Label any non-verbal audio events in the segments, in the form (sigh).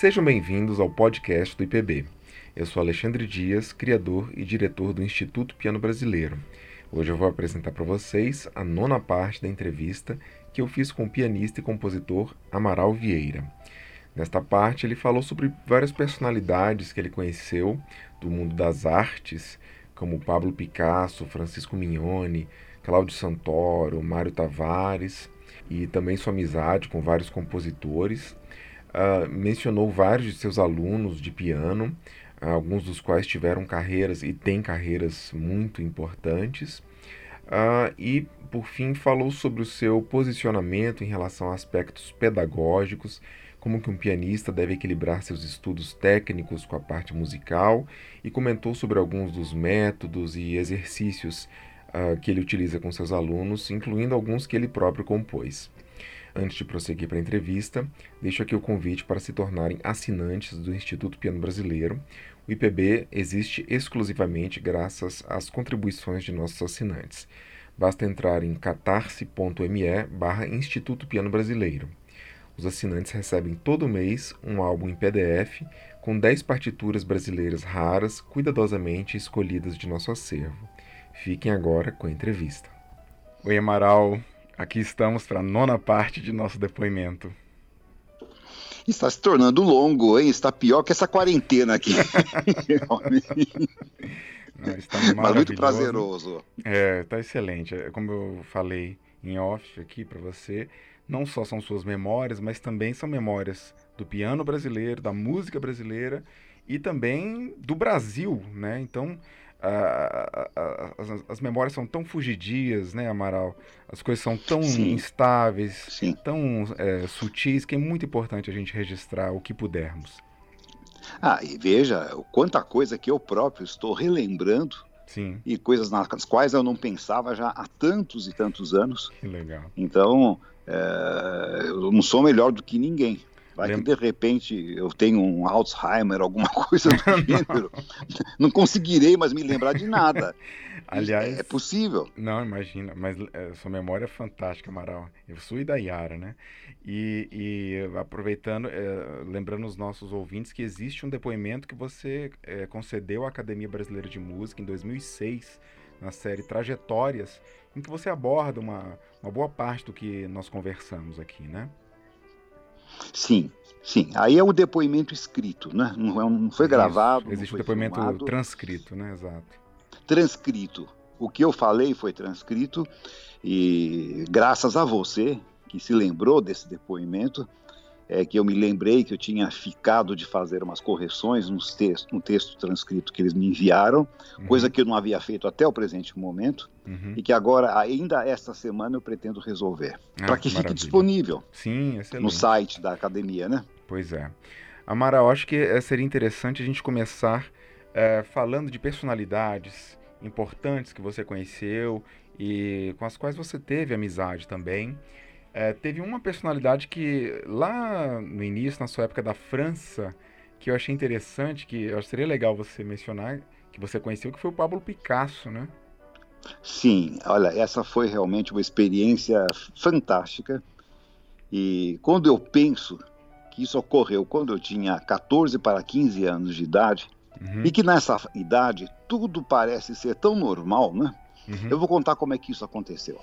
Sejam bem-vindos ao podcast do IPB. Eu sou Alexandre Dias, criador e diretor do Instituto Piano Brasileiro. Hoje eu vou apresentar para vocês a nona parte da entrevista que eu fiz com o pianista e compositor Amaral Vieira. Nesta parte, ele falou sobre várias personalidades que ele conheceu do mundo das artes, como Pablo Picasso, Francisco Mignoni, Cláudio Santoro, Mário Tavares, e também sua amizade com vários compositores uh, mencionou vários de seus alunos de piano, uh, alguns dos quais tiveram carreiras e têm carreiras muito importantes. Uh, e, por fim, falou sobre o seu posicionamento em relação a aspectos pedagógicos, como que um pianista deve equilibrar seus estudos técnicos com a parte musical, e comentou sobre alguns dos métodos e exercícios uh, que ele utiliza com seus alunos, incluindo alguns que ele próprio compôs. Antes de prosseguir para a entrevista, deixo aqui o convite para se tornarem assinantes do Instituto Piano Brasileiro. O IPB existe exclusivamente graças às contribuições de nossos assinantes. Basta entrar em catarse.me barra Instituto Piano Brasileiro. Os assinantes recebem todo mês um álbum em PDF com 10 partituras brasileiras raras, cuidadosamente escolhidas de nosso acervo. Fiquem agora com a entrevista. Oi, Amaral. Aqui estamos para a nona parte de nosso depoimento. Está se tornando longo, hein? Está pior que essa quarentena aqui. (laughs) Não, está Mas muito prazeroso. É, está excelente. É, como eu falei em off aqui para você, não só são suas memórias, mas também são memórias do piano brasileiro, da música brasileira e também do Brasil, né? Então, as, as, memórias são tão fugidias, né, Amaral? As coisas são tão Sim. instáveis, Sim. tão é, sutis, que é muito importante a gente registrar o que pudermos. Ah, e veja quanta coisa que eu próprio estou relembrando Sim. e coisas nas quais eu não pensava já há tantos e tantos anos. Que legal. Então, é, eu não sou melhor do que ninguém. Vai que de repente eu tenho um Alzheimer, alguma (laughs) coisa do (laughs) gênero. não conseguirei mais me lembrar de nada. (laughs) Aliás, é possível. Não, imagina, mas é, sua memória é fantástica, Amaral. Eu sou e da Yara, né? E, e aproveitando, é, lembrando os nossos ouvintes que existe um depoimento que você é, concedeu à Academia Brasileira de Música em 2006, na série Trajetórias, em que você aborda uma, uma boa parte do que nós conversamos aqui, né? Sim, sim. Aí é o depoimento escrito, né? Não, é não foi gravado. Isso. Existe o depoimento filmado. transcrito, né? Exato. Transcrito. O que eu falei foi transcrito e graças a você que se lembrou desse depoimento, é que eu me lembrei que eu tinha ficado de fazer umas correções nos texto, no texto transcrito que eles me enviaram, uhum. coisa que eu não havia feito até o presente momento, uhum. e que agora, ainda esta semana, eu pretendo resolver. Ah, para que fique disponível Sim, no site da academia, né? Pois é. Amaral, acho que eh, seria interessante a gente começar é, falando de personalidades importantes que você conheceu e com as quais você teve amizade também. É, teve uma personalidade que lá no início, na sua época da França, que eu achei interessante, que eu seria legal você mencionar, que você conheceu, que foi o Pablo Picasso, né? Sim, olha, essa foi realmente uma experiência fantástica. E quando eu penso que isso ocorreu quando eu tinha 14 para 15 anos de idade, uhum. e que nessa idade tudo parece ser tão normal, né? Uhum. Eu vou contar como é que isso aconteceu.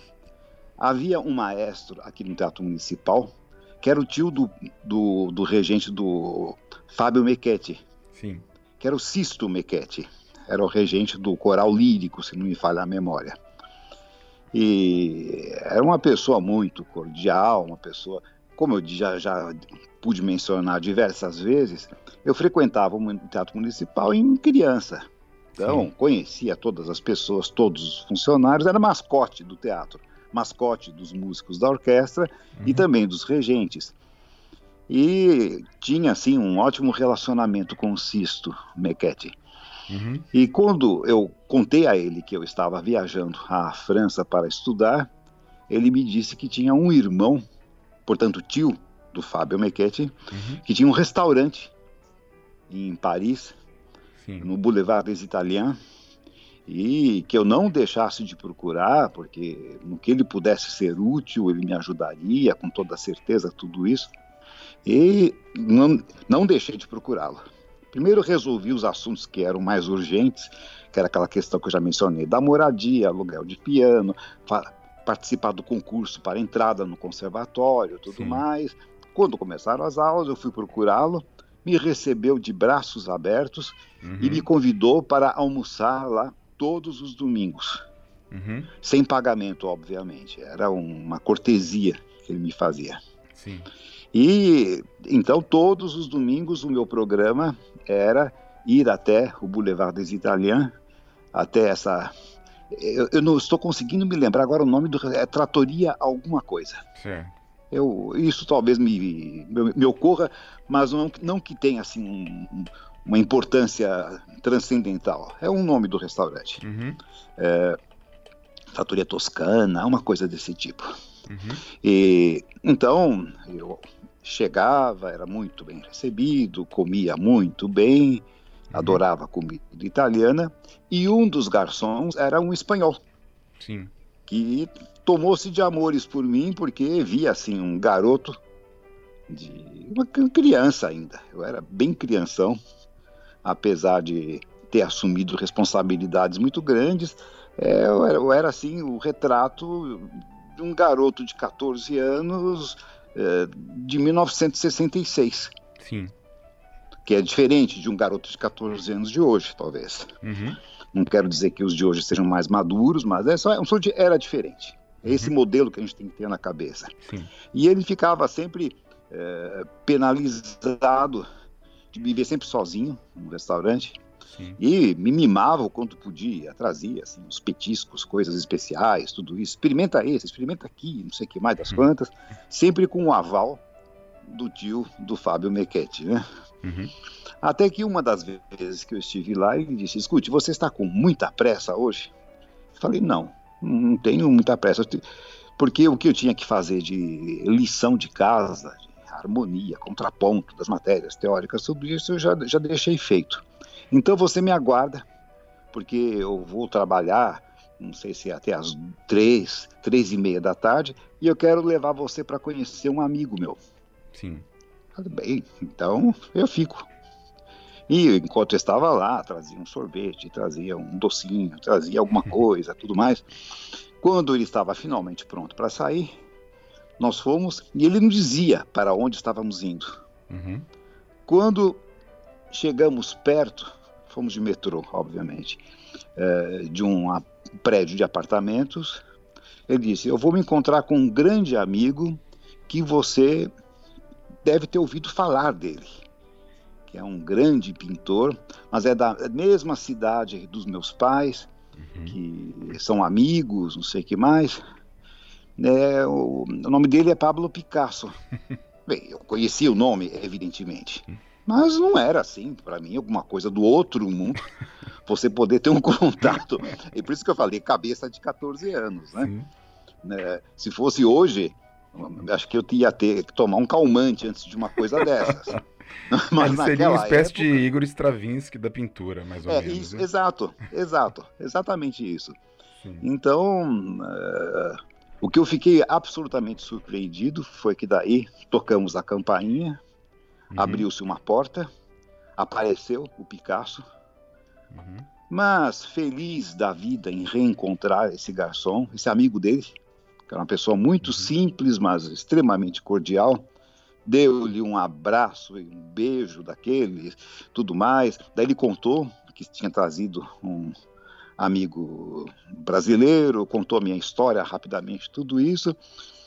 Havia um maestro aqui no Teatro Municipal, que era o tio do, do, do regente do Fábio Mequetti. Sim. Que era o Sisto Mequetti. Era o regente do coral lírico, se não me falha a memória. E era uma pessoa muito cordial, uma pessoa, como eu já, já pude mencionar diversas vezes, eu frequentava o Teatro Municipal em criança. Então, Sim. conhecia todas as pessoas, todos os funcionários, era mascote do teatro mascote dos músicos da orquestra uhum. e também dos regentes. E tinha, assim, um ótimo relacionamento com o Sisto Mequetti. Uhum. E quando eu contei a ele que eu estava viajando à França para estudar, ele me disse que tinha um irmão, portanto tio do Fábio Mequetti, uhum. que tinha um restaurante em Paris, Sim. no Boulevard des Italiens, e que eu não deixasse de procurar, porque no que ele pudesse ser útil, ele me ajudaria, com toda certeza, tudo isso. E não, não deixei de procurá-lo. Primeiro resolvi os assuntos que eram mais urgentes, que era aquela questão que eu já mencionei, da moradia, aluguel de piano, participar do concurso para entrada no conservatório, tudo Sim. mais. Quando começaram as aulas, eu fui procurá-lo, me recebeu de braços abertos uhum. e me convidou para almoçar lá todos os domingos. Uhum. Sem pagamento, obviamente. Era uma cortesia que ele me fazia. Sim. E então todos os domingos o meu programa era ir até o Boulevard des Italiens, até essa. Eu, eu, não estou conseguindo me lembrar agora o nome do. É Tratoria Alguma Coisa. Certo. Eu, isso talvez me, me, me ocorra, mas não, não que tenha assim um, uma importância transcendental. É um nome do restaurante. Uhum. É, Tratoria Toscana, uma coisa desse tipo. Uhum. E então eu chegava, era muito bem recebido, comia muito bem, uhum. adorava comida italiana, e um dos garçons era um espanhol. Sim. Que tomou-se de amores por mim porque via assim um garoto de uma criança ainda. Eu era bem crianção, apesar de ter assumido responsabilidades muito grandes. É, eu, era, eu era assim o retrato de um garoto de 14 anos é, de 1966. Sim. Que é diferente de um garoto de 14 anos de hoje, talvez. Uhum. Não quero dizer que os de hoje sejam mais maduros, mas é só, era diferente. É esse uhum. modelo que a gente tem que ter na cabeça. Sim. E ele ficava sempre é, penalizado de viver sempre sozinho no restaurante. Sim. E me mimava o quanto podia, trazia assim, os petiscos, coisas especiais, tudo isso. Experimenta esse, experimenta aqui, não sei o que mais das uhum. quantas, sempre com o aval do tio do Fábio Mequete, né? Uhum. Até que uma das vezes que eu estive lá, ele disse: Escute, você está com muita pressa hoje? Eu falei: Não, não tenho muita pressa. Porque o que eu tinha que fazer de lição de casa, harmonia, contraponto das matérias teóricas, tudo isso eu já, já deixei feito. Então você me aguarda, porque eu vou trabalhar, não sei se é até as três, três e meia da tarde, e eu quero levar você para conhecer um amigo meu. Sim. Tudo bem, então eu fico. E enquanto eu estava lá, trazia um sorvete, trazia um docinho, trazia alguma (laughs) coisa, tudo mais. Quando ele estava finalmente pronto para sair, nós fomos e ele nos dizia para onde estávamos indo. Uhum. Quando chegamos perto, fomos de metrô, obviamente, é, de um prédio de apartamentos. Ele disse: Eu vou me encontrar com um grande amigo que você deve ter ouvido falar dele, que é um grande pintor, mas é da mesma cidade dos meus pais, uhum. que são amigos, não sei o que mais. É, o, o nome dele é Pablo Picasso. (laughs) Bem, eu conhecia o nome, evidentemente. Mas não era assim, para mim, alguma coisa do outro mundo, (laughs) você poder ter um contato. E por isso que eu falei, cabeça de 14 anos, né? né? Se fosse hoje, acho que eu ia ter que tomar um calmante antes de uma coisa dessas. (laughs) Mas Ele seria uma espécie época... de Igor Stravinsky da pintura, mais ou é, menos. Isso, exato, exato, exatamente isso. Sim. Então, uh, o que eu fiquei absolutamente surpreendido foi que daí tocamos a campainha, Uhum. Abriu-se uma porta, apareceu o Picasso. Uhum. Mas feliz da vida em reencontrar esse garçom, esse amigo dele, que era uma pessoa muito uhum. simples, mas extremamente cordial, deu-lhe um abraço e um beijo daquele, tudo mais. Daí ele contou que tinha trazido um amigo brasileiro, contou a minha história rapidamente, tudo isso.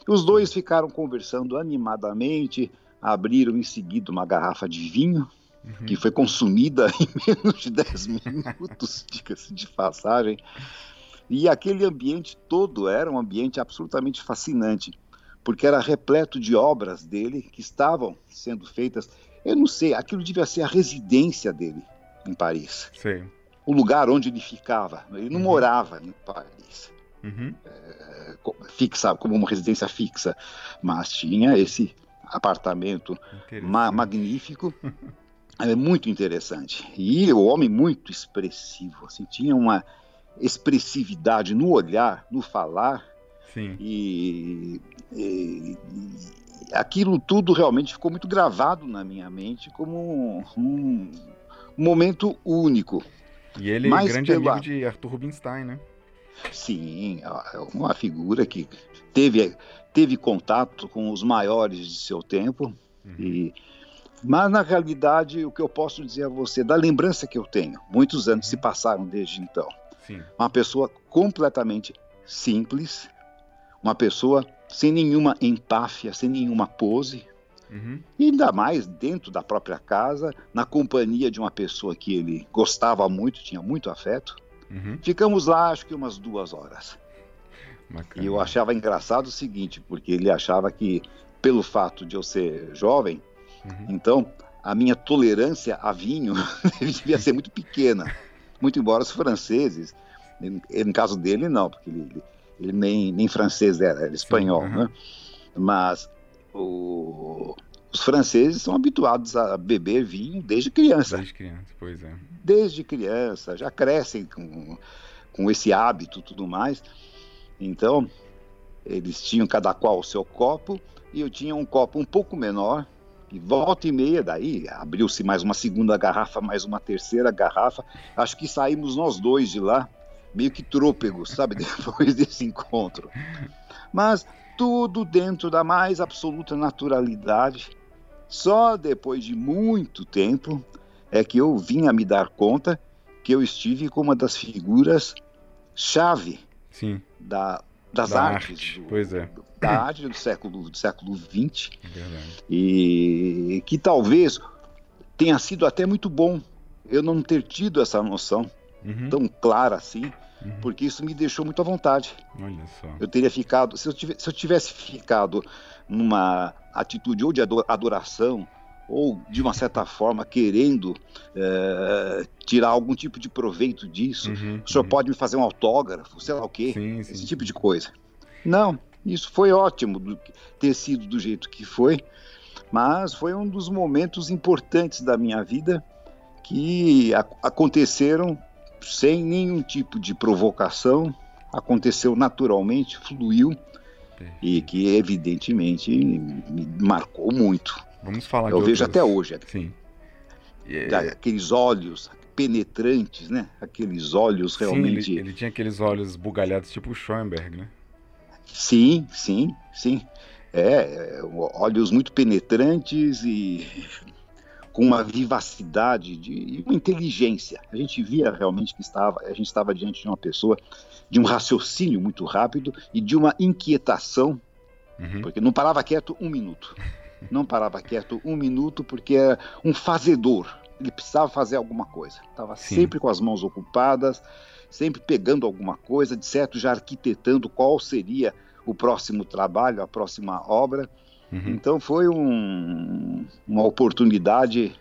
Os dois ficaram conversando animadamente, abriram em seguida uma garrafa de vinho, uhum. que foi consumida (laughs) em menos de 10 minutos, diga-se de passagem. E aquele ambiente todo era um ambiente absolutamente fascinante, porque era repleto de obras dele que estavam sendo feitas. Eu não sei, aquilo devia ser a residência dele em Paris. Sim. O lugar onde ele ficava. Ele não uhum. morava em Paris. Uhum. É, fixa, como uma residência fixa, mas tinha esse apartamento ma magnífico. (laughs) É muito interessante. E o homem muito expressivo, assim, tinha uma expressividade no olhar, no falar. Sim. E, e, aquilo tudo realmente ficou muito gravado na minha mente como um, um momento único. E ele é grande pela... amigo de Arthur Rubinstein, né? Sim, é uma figura que teve, teve contato com os maiores de seu tempo. Uhum. E, mas, na realidade, o que eu posso dizer a você, da lembrança que eu tenho, muitos anos se passaram desde então. Sim. Uma pessoa completamente simples, uma pessoa sem nenhuma empáfia, sem nenhuma pose, Uhum. E ainda mais dentro da própria casa, na companhia de uma pessoa que ele gostava muito, tinha muito afeto. Uhum. Ficamos lá, acho que umas duas horas. Bacana. E eu achava engraçado o seguinte, porque ele achava que, pelo fato de eu ser jovem, uhum. então a minha tolerância a vinho (laughs) devia ser muito pequena. Muito embora os franceses, no caso dele, não, porque ele, ele, nem, nem francês era, era espanhol, Sim, né? Mas o, os franceses são habituados a beber vinho desde criança. Desde criança, pois é. Desde criança, já crescem com, com esse hábito e tudo mais. Então, eles tinham cada qual o seu copo, e eu tinha um copo um pouco menor, e volta e meia, daí abriu-se mais uma segunda garrafa, mais uma terceira garrafa. Acho que saímos nós dois de lá, meio que trôpegos, sabe, (laughs) depois desse encontro. Mas tudo dentro da mais absoluta naturalidade. Só depois de muito tempo é que eu vim a me dar conta que eu estive com uma das figuras chave Sim. Da, das da artes. Arte. Do, é. Da arte do século, do século XX. É e que talvez tenha sido até muito bom eu não ter tido essa noção uhum. tão clara assim uhum. porque isso me deixou muito à vontade. Olha só. Eu teria ficado, se eu, tivesse, se eu tivesse ficado numa atitude ou de adoração, ou de uma certa forma querendo é, tirar algum tipo de proveito disso, uhum, o senhor uhum. pode me fazer um autógrafo, sei lá o quê, sim, sim. esse tipo de coisa. Não, isso foi ótimo do, ter sido do jeito que foi, mas foi um dos momentos importantes da minha vida que a, aconteceram sem nenhum tipo de provocação, aconteceu naturalmente, fluiu e que evidentemente me marcou muito. Vamos falar. Eu vejo outras... até hoje. Sim. Aqueles olhos penetrantes, né? Aqueles olhos realmente. Sim, ele, ele, tinha aqueles olhos bugalhados tipo Schoenberg, né? Sim, sim, sim. É, é olhos muito penetrantes e com uma vivacidade de, uma inteligência. A gente via realmente que estava, a gente estava diante de uma pessoa de um raciocínio muito rápido e de uma inquietação, uhum. porque não parava quieto um minuto. Não parava quieto um minuto porque era um fazedor. Ele precisava fazer alguma coisa. Estava sempre com as mãos ocupadas, sempre pegando alguma coisa, de certo já arquitetando qual seria o próximo trabalho, a próxima obra. Uhum. Então foi um, uma oportunidade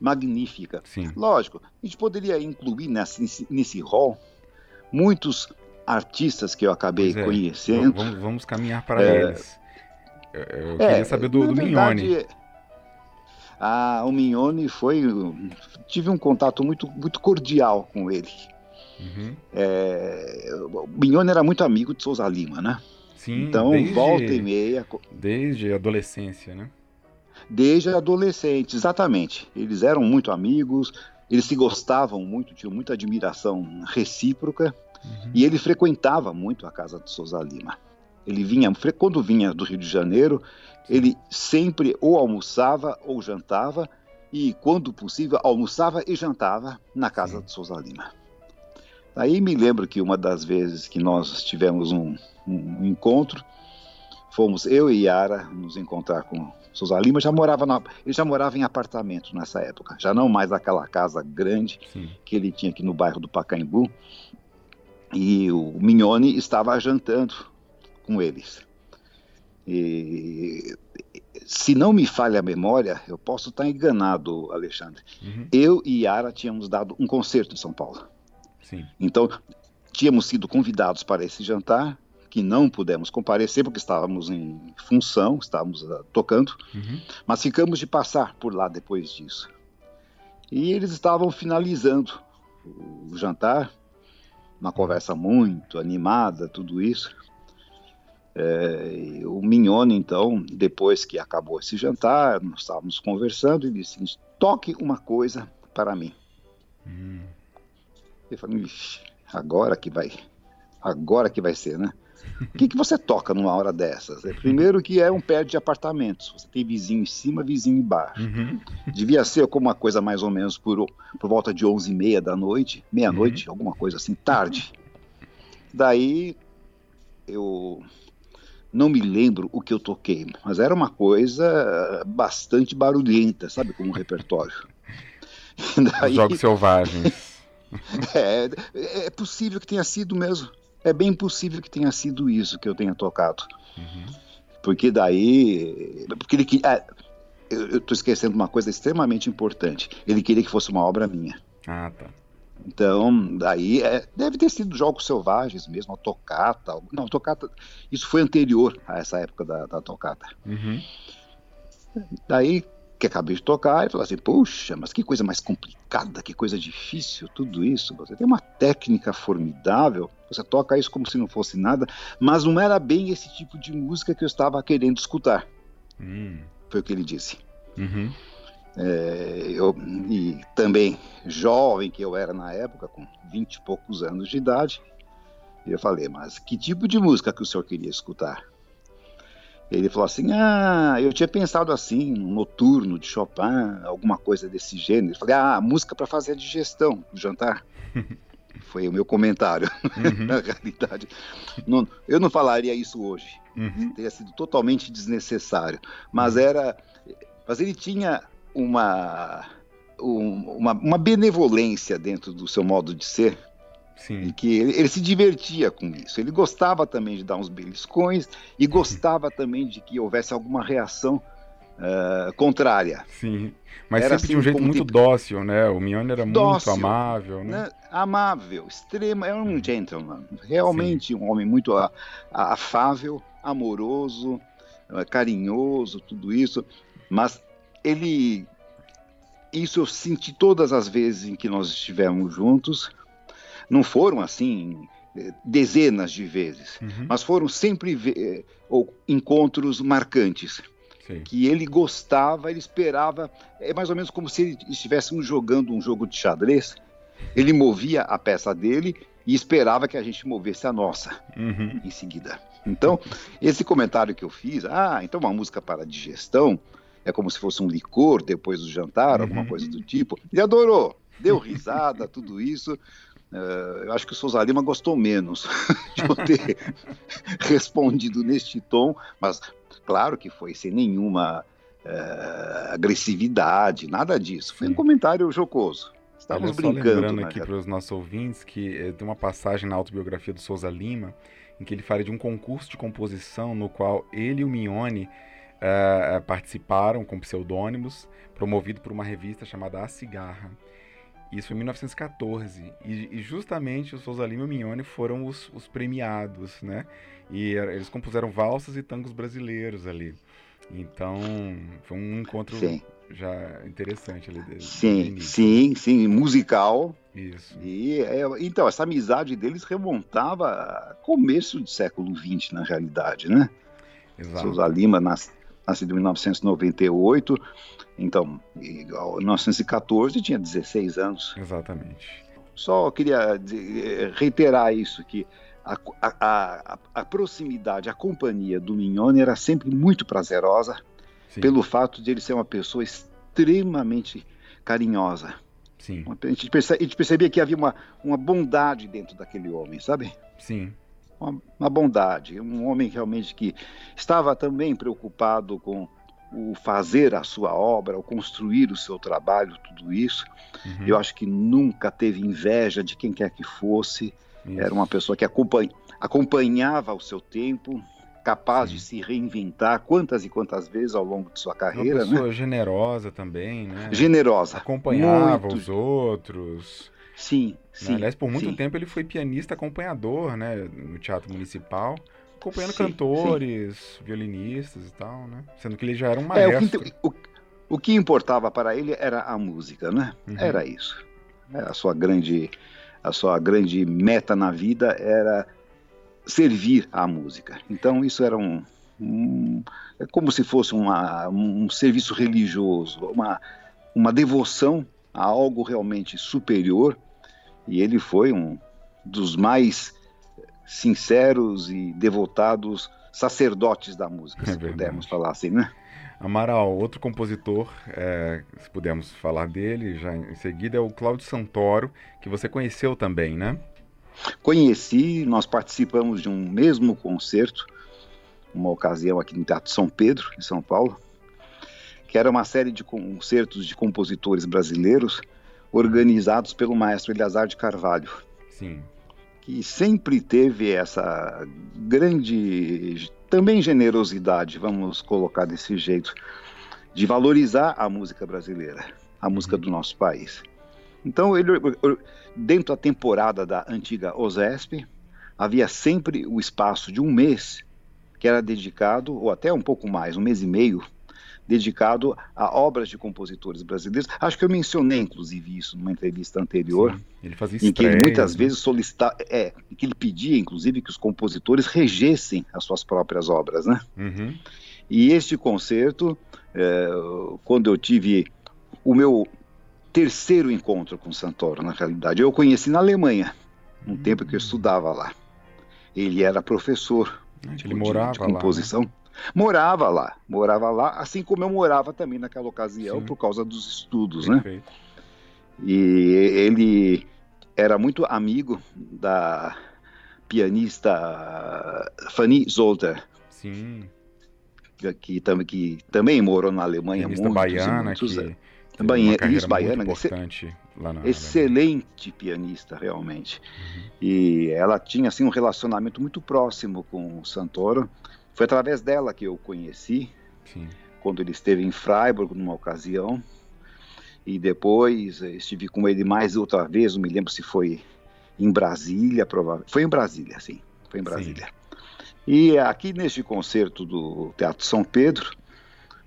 magnífica. Sim. Lógico, a gente poderia incluir nesse, nesse hall muitos artistas que eu acabei é, conhecendo. Vamos, vamos, caminhar para é, eles. Eu, eu queria é, saber do, do verdade, Mignone. Ah, o Mignone foi. Tive um contato muito, muito cordial com ele. Uhum. É, o Mignone era muito amigo de Souza Lima, né? Sim, então, desde, volta e meia. Desde a adolescência, né? Desde adolescente, exatamente. Eles eram muito amigos, eles se gostavam muito, tinham muita admiração recíproca, uhum. e ele frequentava muito a casa de Souza Lima. Ele vinha, quando vinha do Rio de Janeiro, ele sempre ou almoçava ou jantava, e quando possível, almoçava e jantava na casa Sim. de Souza Lima. Aí me lembro que uma das vezes que nós tivemos um, um encontro, fomos eu e Yara nos encontrar com Souza Lima, já morava na, ele já morava em apartamento nessa época, já não mais aquela casa grande Sim. que ele tinha aqui no bairro do Pacaembu. E o Mignone estava jantando com eles. E, se não me falha a memória, eu posso estar enganado, Alexandre. Uhum. Eu e Yara tínhamos dado um concerto em São Paulo. Sim. Então, tínhamos sido convidados para esse jantar, que não pudemos comparecer porque estávamos em função, estávamos uh, tocando, uhum. mas ficamos de passar por lá depois disso. E eles estavam finalizando o jantar, uma conversa muito animada, tudo isso. É, o Mignone, então, depois que acabou esse jantar, nós estávamos conversando e disse: toque uma coisa para mim. Hum. Eu falei, agora que vai, agora que vai ser, né? O que, que você toca numa hora dessas? É, primeiro que é um pé de apartamentos. Você tem vizinho em cima, vizinho embaixo. Uhum. Devia ser como uma coisa mais ou menos por, por volta de 11 e meia da noite, meia-noite, uhum. alguma coisa assim, tarde. Daí eu não me lembro o que eu toquei, mas era uma coisa bastante barulhenta, sabe, como um repertório. Daí, Jogos selvagens. É, é possível que tenha sido mesmo. É bem possível que tenha sido isso que eu tenha tocado. Uhum. Porque daí. Porque ele ah, eu estou esquecendo uma coisa extremamente importante. Ele queria que fosse uma obra minha. Ah, tá. Então, daí é, deve ter sido jogos selvagens mesmo, a tocata. Não, a tocata, isso foi anterior a essa época da, da tocata. Uhum. Daí que acabei de tocar e falou assim: Puxa, mas que coisa mais complicada, que coisa difícil, tudo isso. Você tem uma técnica formidável, você toca isso como se não fosse nada, mas não era bem esse tipo de música que eu estava querendo escutar. Hum. Foi o que ele disse. Uhum. É, eu, e também jovem que eu era na época, com vinte e poucos anos de idade, eu falei, mas que tipo de música que o senhor queria escutar? Ele falou assim, ah, eu tinha pensado assim, um noturno de Chopin, alguma coisa desse gênero. Eu falei, ah, música para fazer a digestão do jantar. (laughs) Foi o meu comentário, uhum. (laughs) na realidade. Não, eu não falaria isso hoje, uhum. teria sido totalmente desnecessário. Mas uhum. era, mas ele tinha uma, uma, uma benevolência dentro do seu modo de ser, Sim. E que ele, ele, se divertia com isso. Ele gostava também de dar uns beliscões e (laughs) gostava também de que houvesse alguma reação uh, contrária. Sim. Mas era sempre assim, de um jeito muito tipo... dócil, né? O Mione era dócil, muito amável, né? né? Amável, extremo, era um gentleman. Realmente Sim. um homem muito afável, amoroso, eh, carinhoso, tudo isso. Mas ele isso eu senti todas as vezes em que nós estivemos juntos. Não foram assim dezenas de vezes, uhum. mas foram sempre eh, ou, encontros marcantes. Sim. Que ele gostava, ele esperava, é mais ou menos como se estivéssemos jogando um jogo de xadrez. Ele movia a peça dele e esperava que a gente movesse a nossa uhum. em seguida. Então, esse comentário que eu fiz, ah, então uma música para digestão, é como se fosse um licor depois do jantar, uhum. alguma coisa do tipo. Ele adorou, deu risada, tudo isso. Uh, eu acho que o Souza Lima gostou menos (laughs) de eu ter (laughs) respondido neste tom, mas claro que foi sem nenhuma uh, agressividade, nada disso. Foi um comentário jocoso. Estávamos brincando. lembrando aqui para os nossos ouvintes que eh, tem uma passagem na autobiografia do Souza Lima em que ele fala de um concurso de composição no qual ele e o Mione uh, participaram com pseudônimos, promovido por uma revista chamada A Cigarra. Isso em 1914. E, e, justamente o Souza Lima e o Mignone foram os, os, premiados, né? E eles compuseram valsas e tangos brasileiros ali. Então, foi um encontro sim. já interessante ali. Desde, sim, sim, sim, musical. Isso. E, é, então, essa amizade deles remontava a começo do século XX, na realidade, né? Exato. Souza Lima nas, nascido em 1998, então, em 1914 tinha 16 anos. Exatamente. Só queria reiterar isso, que a, a, a, proximidade, a companhia do Mignone era sempre muito prazerosa, Sim. pelo fato de ele ser uma pessoa extremamente carinhosa. Sim. A gente, percebe, a gente percebia que havia uma, uma bondade dentro daquele homem, sabe? Sim uma, uma bondade, um homem realmente que estava também preocupado com o fazer a sua obra, o construir o seu trabalho, tudo isso. Uhum. Eu acho que nunca teve inveja de quem quer que fosse. Isso. Era uma pessoa que acompanha, acompanhava o seu tempo, capaz Sim. de se reinventar quantas e quantas vezes ao longo de sua carreira. Uma pessoa né? generosa também, né? Generosa. Acompanhava muito. os outros. Sim, sim. Aliás, por muito sim. tempo ele foi pianista acompanhador, né, no Teatro Municipal, acompanhando sim, cantores, sim. violinistas e tal, né? Sendo que ele já era um maestro. É, o, que, o, o, que importava para ele era a música, né? Uhum. Era isso. É, a sua grande a sua grande meta na vida era servir à música. Então isso era um, um é como se fosse uma, um serviço religioso, uma, uma devoção a algo realmente superior. E ele foi um dos mais sinceros e devotados sacerdotes da música, é se pudermos falar assim, né? Amaral, outro compositor, é, se pudermos falar dele já em seguida, é o Cláudio Santoro, que você conheceu também, né? Conheci, nós participamos de um mesmo concerto, uma ocasião aqui no Teatro São Pedro, em São Paulo, que era uma série de concertos de compositores brasileiros organizados pelo maestro Eleazar de Carvalho. Sim. Que sempre teve essa grande também generosidade, vamos colocar desse jeito, de valorizar a música brasileira, a música uhum. do nosso país. Então, ele, dentro da temporada da antiga OSESP, havia sempre o espaço de um mês que era dedicado, ou até um pouco mais, um mês e meio, dedicado a obras de compositores brasileiros. Acho que eu mencionei, inclusive, isso numa entrevista anterior. Sim, ele fazia Em que ele muitas né? vezes solicitava, é, que ele pedia, inclusive, que os compositores regessem as suas próprias obras, né? Uhum. E este concerto, é, quando eu tive o meu terceiro encontro com Santoro, na realidade, eu o conheci na Alemanha, no uhum. tempo que eu estudava lá. Ele era professor ele de, morava de composição. Lá, né? Morava lá, morava lá, assim como eu morava também naquela ocasião Sim. por causa dos estudos, né? Perfeito. né? E ele era muito amigo da pianista Fanny Zolter. Sim. Que, que, que também morou na Alemanha pianista muitos, baiana muitos que Bahia, isso, baiana, importante na excelente pianista realmente. Uhum. E ela tinha assim um relacionamento muito próximo com o Santoro. Foi através dela que eu conheci, Sim. quando ele esteve em Freiburg numa ocasião. E depois eh, estive com ele mais outra vez, não me lembro se foi em Brasília, provavelmente. Foi em Brasília, sim. Foi em Brasília. Sim. E aqui neste concerto do Teatro São Pedro,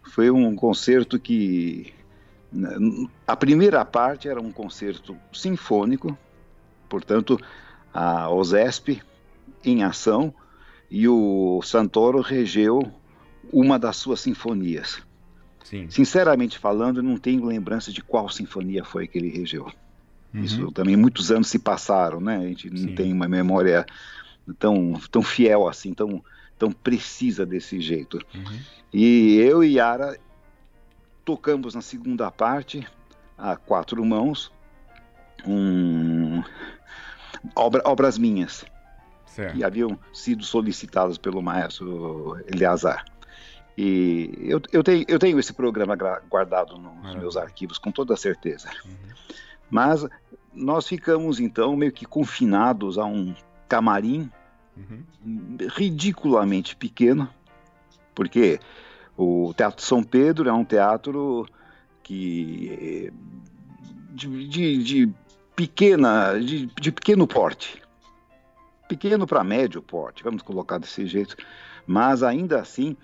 foi um concerto que a primeira parte era um concerto sinfônico, portanto, a OSESP em ação, e o Santoro regeu uma das suas sinfonias. Sim. Sinceramente falando, não tenho lembrança de qual sinfonia foi que ele regeu. Uhum. Isso também muitos anos se passaram, né? A gente não Sim. tem uma memória tão, tão fiel assim, tão, tão precisa desse jeito. Uhum. E eu e Yara tocamos na segunda parte, a quatro mãos, um, obra, obras minhas certo. que haviam sido solicitadas pelo maestro Eleazar. E eu, eu, tenho, eu tenho esse programa guardado nos meus arquivos, com toda certeza. Uhum. Mas nós ficamos, então, meio que confinados a um camarim uhum. ridiculamente pequeno, porque o Teatro São Pedro é um teatro que de, de, de pequena, de, de pequeno porte pequeno para médio porte, vamos colocar desse jeito. Mas ainda assim,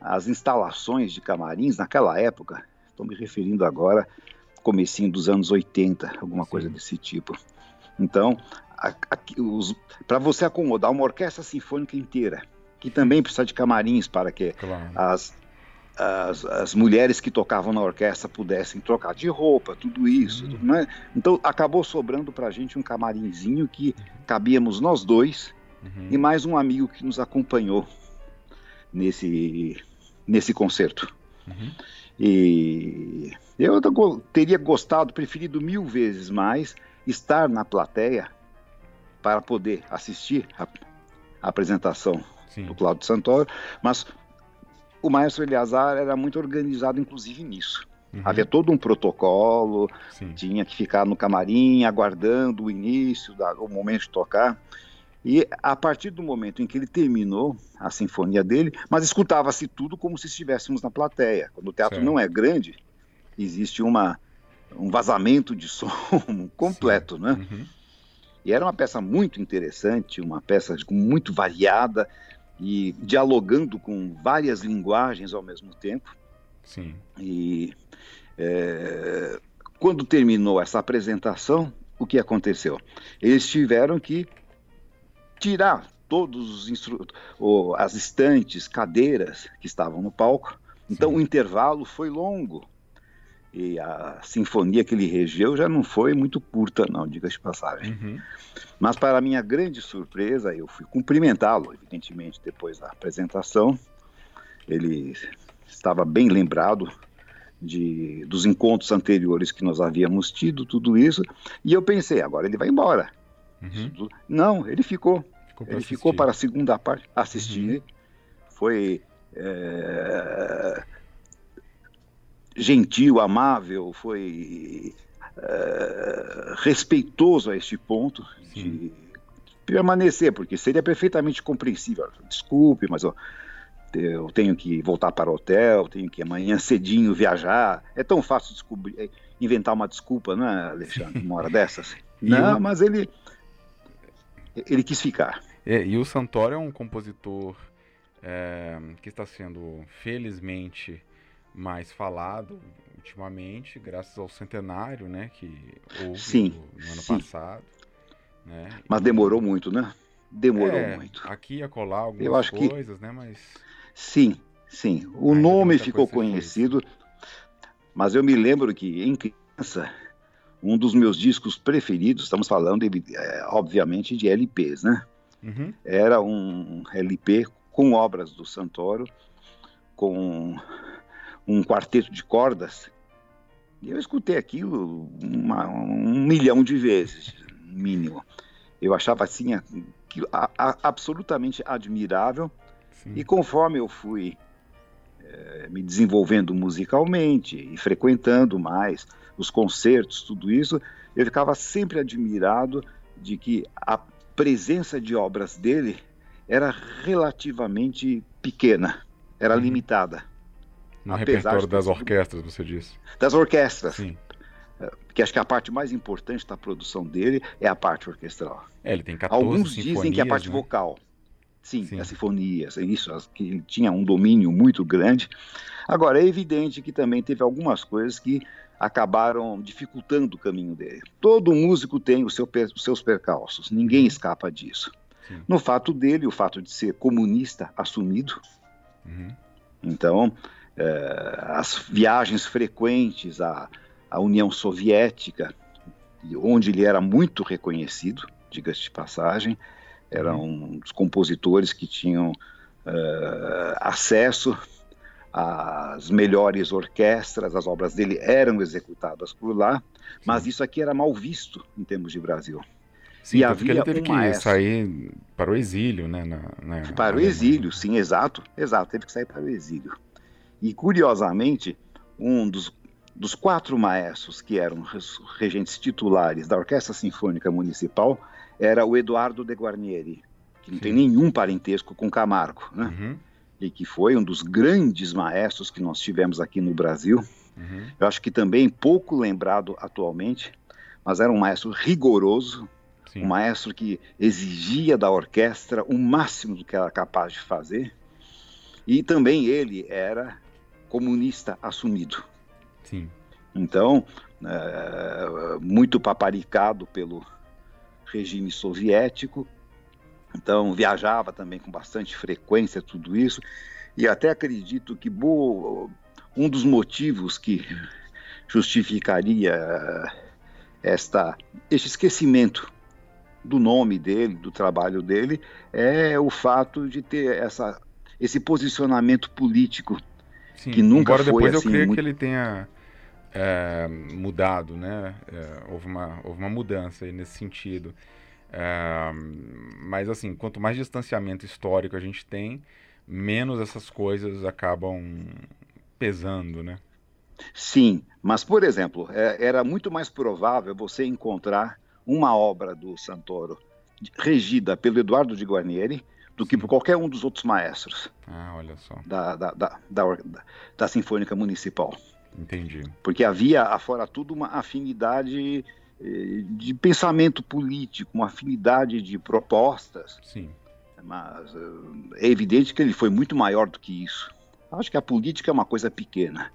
as instalações de camarins naquela época, estou me referindo agora, comecinho dos anos 80, alguma Sim. coisa desse tipo. Então, para você acomodar uma orquestra sinfônica inteira, que também precisa de camarins para que claro. as, as, as, mulheres que tocavam na orquestra pudessem trocar de roupa, tudo isso. Uhum. Né? Então acabou sobrando para a gente um camarinzinho que cabíamos nós dois uhum. e mais um amigo que nos acompanhou nesse, nesse concerto. Uhum. E eu teria gostado, preferido mil vezes mais estar na plateia para poder assistir a, a apresentação Sim. do Cláudio Santoro, mas o maestro Eleazar era muito organizado, inclusive, nisso. Uhum. Havia todo um protocolo, Sim. tinha que ficar no camarim aguardando o início, da, o momento de tocar. E a partir do momento em que ele terminou a sinfonia dele, mas escutava-se tudo como se estivéssemos na plateia. Quando o teatro certo. não é grande, existe uma, um vazamento de (laughs) som completo, Sim. né? Uhum. E era uma peça muito interessante, uma peça muito variada, e dialogando com várias linguagens ao mesmo tempo. Sim. E é, quando terminou essa apresentação, o que aconteceu? Eles tiveram que tirar todos os as estantes, cadeiras que estavam no palco. Então Sim. o intervalo foi longo. E a sinfonia que ele regeu já não foi muito curta, não, diga-se de passagem. Uhum. Mas, para minha grande surpresa, eu fui cumprimentá-lo, evidentemente, depois da apresentação. Ele estava bem lembrado de, dos encontros anteriores que nós havíamos tido, tudo isso. E eu pensei, agora ele vai embora. Uhum. Não, ele ficou. ficou ele assistir. ficou para a segunda parte assistir. Uhum. Foi. É gentil, amável, foi uh, respeitoso a este ponto de permanecer, porque seria perfeitamente compreensível. Desculpe, mas eu, eu tenho que voltar para o hotel, tenho que amanhã (laughs) cedinho viajar. É tão fácil descobrir, é, inventar uma desculpa, não é, Alexandre? Uma hora dessas. (laughs) não, mas ele ele quis ficar. É, e o Santoro é um compositor é, que está sendo, felizmente, mais falado ultimamente, graças ao centenário, né, que houve sim, no, no ano sim. passado. Né? Mas demorou muito, né? Demorou é, muito. Aqui ia colar algumas Eu acho coisas, que... né, mas... Sim, sim. O Ainda nome ficou conhecido, mas eu me lembro que, em criança, um dos meus discos preferidos, estamos falando, é, obviamente, de LPs, né? Uhum. Era um LP com obras do Santoro, com um quarteto de cordas. E eu escutei aquilo uma, um milhão de vezes, mínimo. Eu achava assim aquilo, a, a, absolutamente admirável. Sim. E conforme eu fui é, me desenvolvendo musicalmente e frequentando mais os concertos, tudo isso, eu ficava sempre admirado de que a presença de obras dele era relativamente pequena, era uhum. limitada. No repertório das orquestras, você disse. Das orquestras. Sim. É, que acho que a parte mais importante da produção dele é a parte orquestral. É, ele tem 14 Alguns dizem que é a parte né? vocal. Sim, Sim, as sinfonias, é isso, que ele tinha um domínio muito grande. Agora, é evidente que também teve algumas coisas que acabaram dificultando o caminho dele. Todo músico tem os seu, os seus percalços, ninguém escapa disso. Sim. No fato dele, o fato de ser comunista assumido. Uhum. Então, as viagens frequentes à, à União Soviética, onde ele era muito reconhecido, diga-se de passagem, era uhum. um dos compositores que tinham uh, acesso às melhores orquestras, as obras dele eram executadas por lá, mas isso aqui era mal visto em termos de Brasil. Sim, e havia ele teve um que maestro. sair para o exílio, né? Na, na, para o exílio, sim, exato, exato, teve que sair para o exílio. E, curiosamente, um dos, dos quatro maestros que eram regentes titulares da Orquestra Sinfônica Municipal era o Eduardo de Guarnieri, que não Sim. tem nenhum parentesco com Camargo, né? Uhum. E que foi um dos grandes maestros que nós tivemos aqui no Brasil. Uhum. Eu acho que também pouco lembrado atualmente, mas era um maestro rigoroso, Sim. um maestro que exigia da orquestra o máximo do que era capaz de fazer. E também ele era comunista assumido. Sim. Então, é, muito paparicado pelo regime soviético, então viajava também com bastante frequência tudo isso, e até acredito que boa, um dos motivos que justificaria esta, este esquecimento do nome dele, do trabalho dele, é o fato de ter essa, esse posicionamento político Sim, que nunca embora foi depois assim, eu creio muito... que ele tenha é, mudado, né? É, houve, uma, houve uma mudança nesse sentido. É, mas assim, quanto mais distanciamento histórico a gente tem, menos essas coisas acabam pesando, né? Sim, mas por exemplo, é, era muito mais provável você encontrar uma obra do Santoro regida pelo Eduardo de Guarnieri do que por qualquer um dos outros maestros. Ah, olha só. Da, da, da, da, da Sinfônica Municipal. Entendi. Porque havia, afora tudo, uma afinidade eh, de pensamento político, uma afinidade de propostas. Sim. Mas eh, é evidente que ele foi muito maior do que isso. Acho que a política é uma coisa pequena.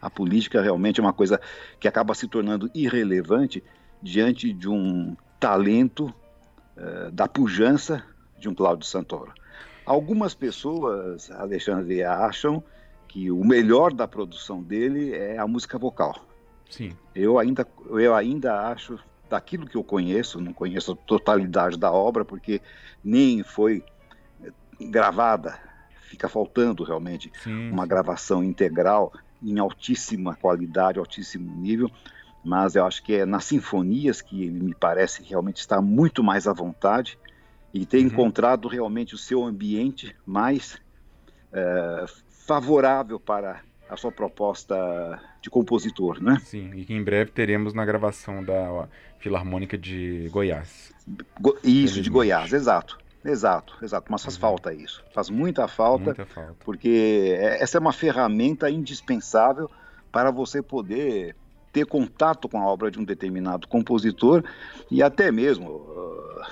A política realmente é uma coisa que acaba se tornando irrelevante diante de um talento uh, da pujança de um Cláudio Santoro. Algumas pessoas, Alexandre, acham que o melhor da produção dele é a música vocal. Sim. Eu ainda, eu ainda acho, daquilo que eu conheço, não conheço a totalidade da obra, porque nem foi gravada, fica faltando realmente sim, uma gravação integral em altíssima qualidade, altíssimo nível, mas eu acho que é nas sinfonias que ele me parece realmente estar muito mais à vontade e ter uhum. encontrado realmente o seu ambiente mais é, favorável para a sua proposta de compositor, né? Sim, e que em breve teremos na gravação da Filarmônica de Goiás. Go isso, de Goiás, exato. Exato, exato. Mas faz uhum. falta isso. Faz muita falta, muita falta, porque é, essa é uma ferramenta indispensável para você poder ter contato com a obra de um determinado compositor e até mesmo uh,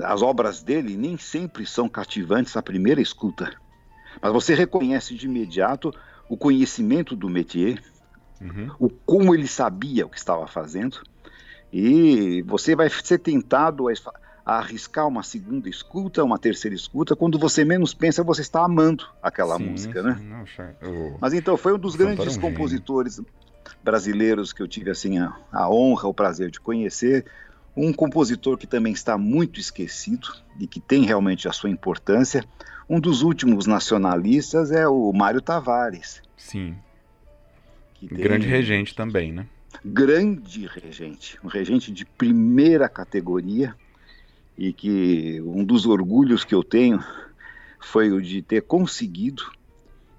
as obras dele nem sempre são cativantes à primeira escuta. Mas você reconhece de imediato o conhecimento do métier, uhum. o como ele sabia o que estava fazendo, e você vai ser tentado a, a arriscar uma segunda escuta, uma terceira escuta, quando você menos pensa, você está amando aquela sim, música, né? eu... Mas então foi um dos grandes compositores brasileiros que eu tive assim a, a honra, o prazer de conhecer, um compositor que também está muito esquecido e que tem realmente a sua importância. Um dos últimos nacionalistas é o Mário Tavares. Sim. Grande regente também, né? Grande regente, um regente de primeira categoria e que um dos orgulhos que eu tenho foi o de ter conseguido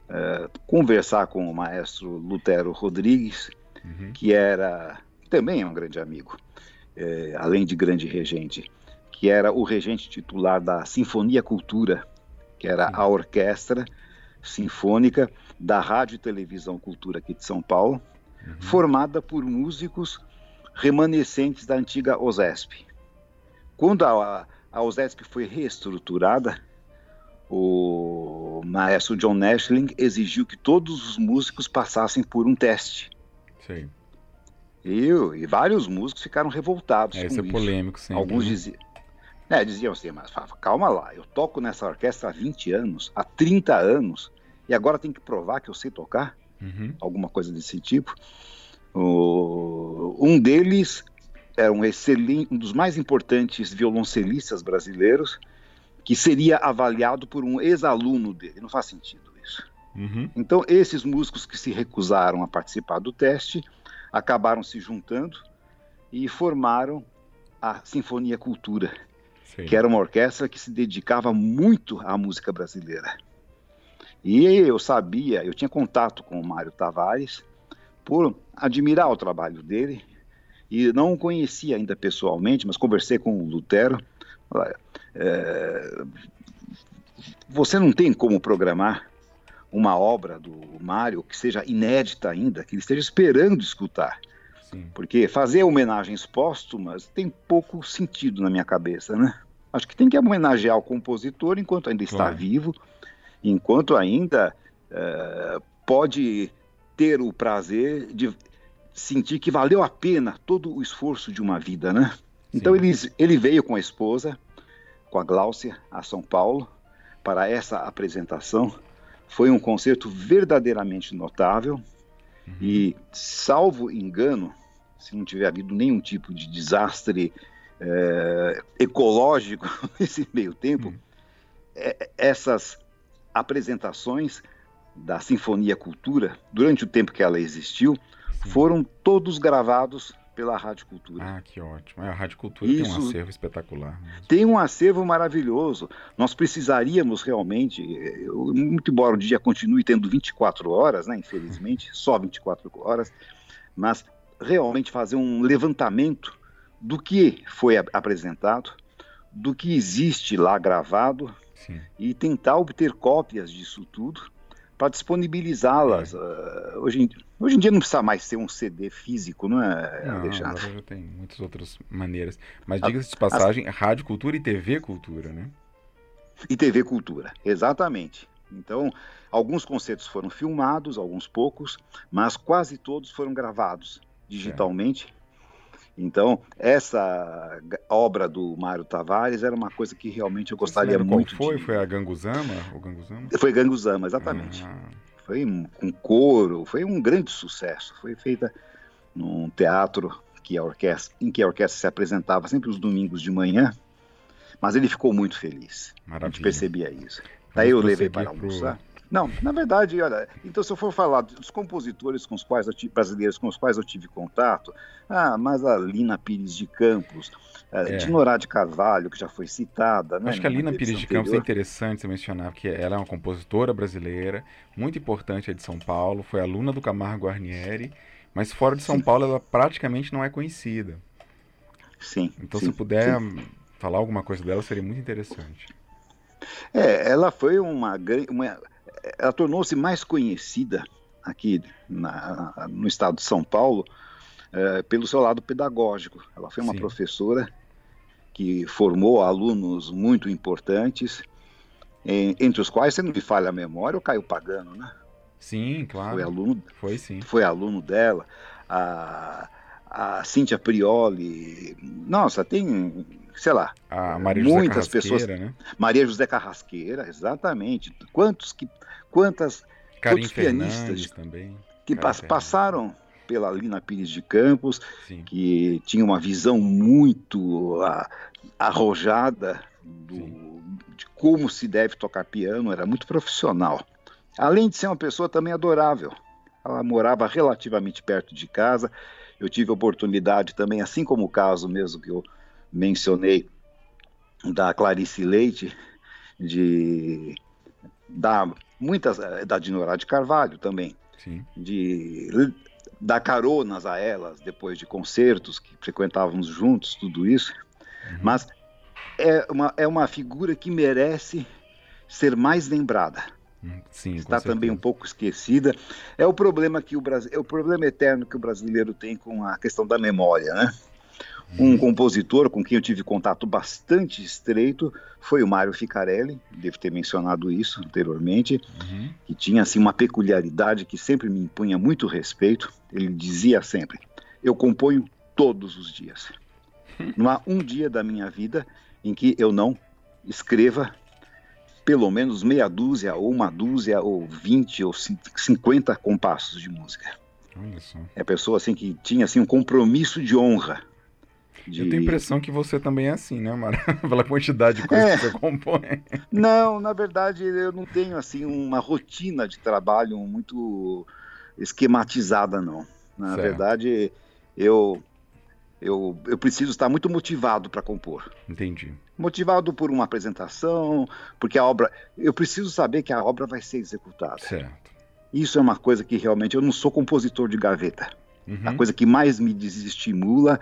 uh, conversar com o maestro Lutero Rodrigues, uhum. que era também é um grande amigo é, além de grande regente, que era o regente titular da Sinfonia Cultura, que era a orquestra sinfônica da Rádio e Televisão Cultura aqui de São Paulo, uhum. formada por músicos remanescentes da antiga OSESP. Quando a, a OSESP foi reestruturada, o maestro John Nashling exigiu que todos os músicos passassem por um teste. Sim. E, e vários músicos ficaram revoltados. É, isso é polêmico, sim. Alguns né? diziam. É, diziam assim, mas calma lá, eu toco nessa orquestra há 20 anos, há 30 anos, e agora tem que provar que eu sei tocar? Uhum. Alguma coisa desse tipo. O, um deles era um excelente, um dos mais importantes violoncelistas brasileiros, que seria avaliado por um ex-aluno dele. Não faz sentido isso. Uhum. Então, esses músicos que se recusaram a participar do teste acabaram se juntando e formaram a Sinfonia Cultura, Sim. que era uma orquestra que se dedicava muito à música brasileira. E eu sabia, eu tinha contato com o Mário Tavares por admirar o trabalho dele e não o conhecia ainda pessoalmente, mas conversei com o Lutero. É, você não tem como programar uma obra do Mário que seja inédita ainda, que ele esteja esperando escutar. Sim. Porque fazer homenagens póstumas tem pouco sentido na minha cabeça, né? Acho que tem que homenagear o compositor enquanto ainda está claro. vivo, enquanto ainda uh, pode ter o prazer de sentir que valeu a pena todo o esforço de uma vida, né? Então ele, ele veio com a esposa, com a Gláucia, a São Paulo, para essa apresentação foi um concerto verdadeiramente notável uhum. e, salvo engano, se não tiver havido nenhum tipo de desastre é, ecológico (laughs) nesse meio tempo, uhum. é, essas apresentações da Sinfonia Cultura, durante o tempo que ela existiu, foram todos gravados pela Rádio Cultura. Ah, que ótimo. É, a Rádio Cultura Isso tem um acervo espetacular. Mesmo. Tem um acervo maravilhoso. Nós precisaríamos realmente, eu, muito embora o dia continue tendo 24 horas, né, infelizmente, (laughs) só 24 horas, mas realmente fazer um levantamento do que foi apresentado, do que existe lá gravado Sim. e tentar obter cópias disso tudo para disponibilizá-las. É. Uh, hoje, em, hoje em dia não precisa mais ser um CD físico, não é, não, Alexandre? Agora tem muitas outras maneiras. Mas diga-se de passagem, As... rádio cultura e TV cultura, né? E TV cultura, exatamente. Então, alguns concertos foram filmados, alguns poucos, mas quase todos foram gravados digitalmente. Então, essa obra do Mário Tavares era uma coisa que realmente eu gostaria muito qual foi? de... Foi a Ganguzama? O Ganguzama? Foi Ganguzama, exatamente. Ah. Foi com coro, foi um grande sucesso. Foi feita num teatro que a orquestra, em que a orquestra se apresentava sempre os domingos de manhã, mas ele ficou muito feliz. Maravilha. A gente percebia isso. Daí eu levei para almoçar. Pro não, na verdade, olha, então se eu for falar dos compositores com os quais tive, brasileiros com os quais eu tive contato, ah, mas a Lina Pires de Campos, é. Dinorá de Carvalho, que já foi citada. Né, Acho que a Lina Pires de Campos é interessante você mencionar, porque ela é uma compositora brasileira, muito importante, é de São Paulo, foi aluna do Camargo Guarnieri, mas fora de São Sim. Paulo ela praticamente não é conhecida. Sim. Então sim, se puder sim. falar alguma coisa dela, seria muito interessante. É, ela foi uma, uma ela tornou-se mais conhecida aqui na, no estado de São Paulo é, pelo seu lado pedagógico. Ela foi uma Sim. professora que formou alunos muito importantes, em, entre os quais, se não me falha a memória, o Caio Pagano, né? Sim, claro. Foi aluno, foi, sim. Foi aluno dela. A, a Cíntia Prioli. Nossa, tem sei lá, a Maria muitas pessoas. Né? Maria José Carrasqueira, exatamente. Quantos que, quantas, quantos pianistas também. que pass, passaram pela Lina Pires de Campos, Sim. que tinha uma visão muito a, arrojada do, de como se deve tocar piano, era muito profissional. Além de ser uma pessoa também adorável. Ela morava relativamente perto de casa. Eu tive a oportunidade também, assim como o caso mesmo que eu mencionei da Clarice Leite, de da muitas eh, da Dinorá de Carvalho também, Sim. de dar caronas a elas depois de concertos que frequentávamos juntos, tudo isso. Uhum. Mas é uma, é uma figura que merece ser mais lembrada. Hum, sim, Está também um pouco esquecida. É o problema que o Brasil, é o problema eterno que o brasileiro tem com a questão da memória, né? Um compositor com quem eu tive contato bastante estreito foi o Mário Ficarelli, devo ter mencionado isso anteriormente, uhum. que tinha assim uma peculiaridade que sempre me impunha muito respeito. Ele dizia sempre: "Eu componho todos os dias. Não há um dia da minha vida em que eu não escreva pelo menos meia dúzia, ou uma dúzia, ou vinte, ou cinquenta compassos de música. É a pessoa assim que tinha assim um compromisso de honra de... Eu tenho a impressão que você também é assim, né, Mara? (laughs) Pela quantidade de coisas é. que você compõe. Não, na verdade, eu não tenho assim uma rotina de trabalho muito esquematizada, não. Na certo. verdade, eu, eu, eu preciso estar muito motivado para compor. Entendi. Motivado por uma apresentação, porque a obra. Eu preciso saber que a obra vai ser executada. Certo. Isso é uma coisa que realmente eu não sou compositor de gaveta. Uhum. A coisa que mais me desestimula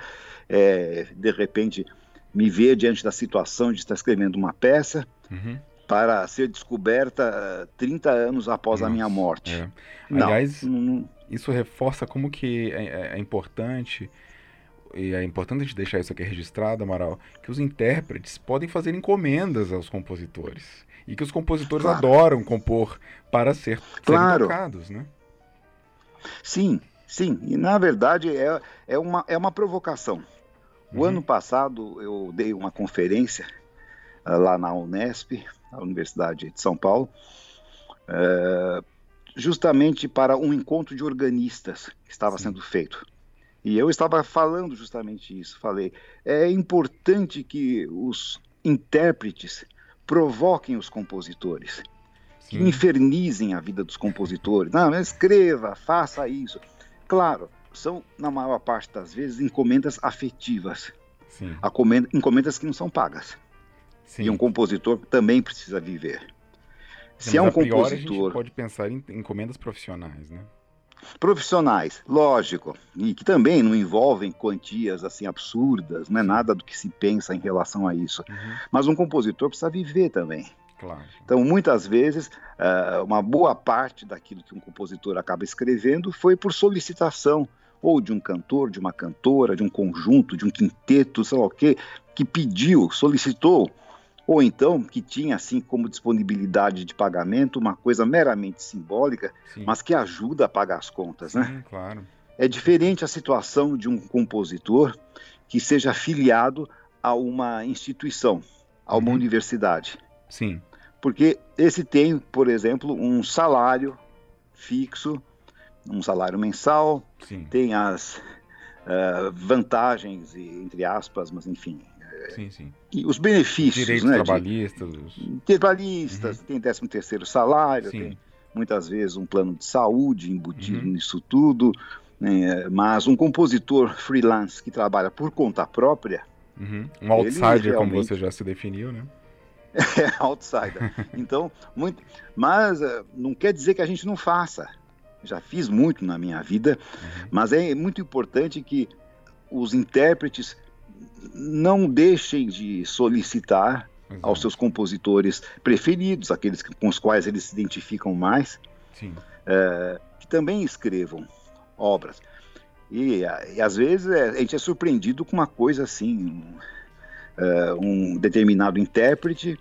é, de repente, me ver diante da situação de estar escrevendo uma peça uhum. para ser descoberta 30 anos após Nossa, a minha morte. É. Não, Aliás, não, isso reforça como que é, é, é importante e é importante a gente deixar isso aqui registrado, Amaral, que os intérpretes podem fazer encomendas aos compositores. E que os compositores claro. adoram compor para ser claro. tocados, né? Sim, sim. E na verdade é, é, uma, é uma provocação. O uhum. ano passado eu dei uma conferência uh, lá na Unesp, na Universidade de São Paulo, uh, justamente para um encontro de organistas que estava Sim. sendo feito. E eu estava falando justamente isso. Falei, é importante que os intérpretes provoquem os compositores, Sim. que infernizem a vida dos compositores. Não, escreva, faça isso. Claro, são, na maior parte das vezes, encomendas afetivas. Sim. Comenda, encomendas que não são pagas. Sim. E um compositor também precisa viver. Se é um compositor. A gente pode pensar em encomendas profissionais, né? Profissionais, lógico, e que também não envolvem quantias assim absurdas, não é nada do que se pensa em relação a isso. Uhum. Mas um compositor precisa viver também. Claro. Então, muitas vezes, uh, uma boa parte daquilo que um compositor acaba escrevendo foi por solicitação ou de um cantor, de uma cantora, de um conjunto, de um quinteto, sei lá o quê, que pediu, solicitou, ou então que tinha assim como disponibilidade de pagamento uma coisa meramente simbólica, Sim. mas que ajuda a pagar as contas, né? Sim, claro. É diferente a situação de um compositor que seja afiliado a uma instituição, a uma uhum. universidade. Sim. Porque esse tem, por exemplo, um salário fixo, um salário mensal, Sim. tem as uh, vantagens, entre aspas, mas enfim. Eh, sim, sim. E os benefícios. Direitos né, trabalhistas. De, trabalhistas, uhum. tem 13 terceiro salário, sim. tem muitas vezes um plano de saúde embutido uhum. nisso tudo. Né, mas um compositor freelance que trabalha por conta própria. Uhum. Um outsider, como você já se definiu, né? É, (laughs) outsider. Então, muito. Mas uh, não quer dizer que a gente não faça. Já fiz muito na minha vida, uhum. mas é muito importante que os intérpretes não deixem de solicitar Exato. aos seus compositores preferidos, aqueles com os quais eles se identificam mais, uh, que também escrevam obras. E, e às vezes é, a gente é surpreendido com uma coisa assim, uh, um determinado intérprete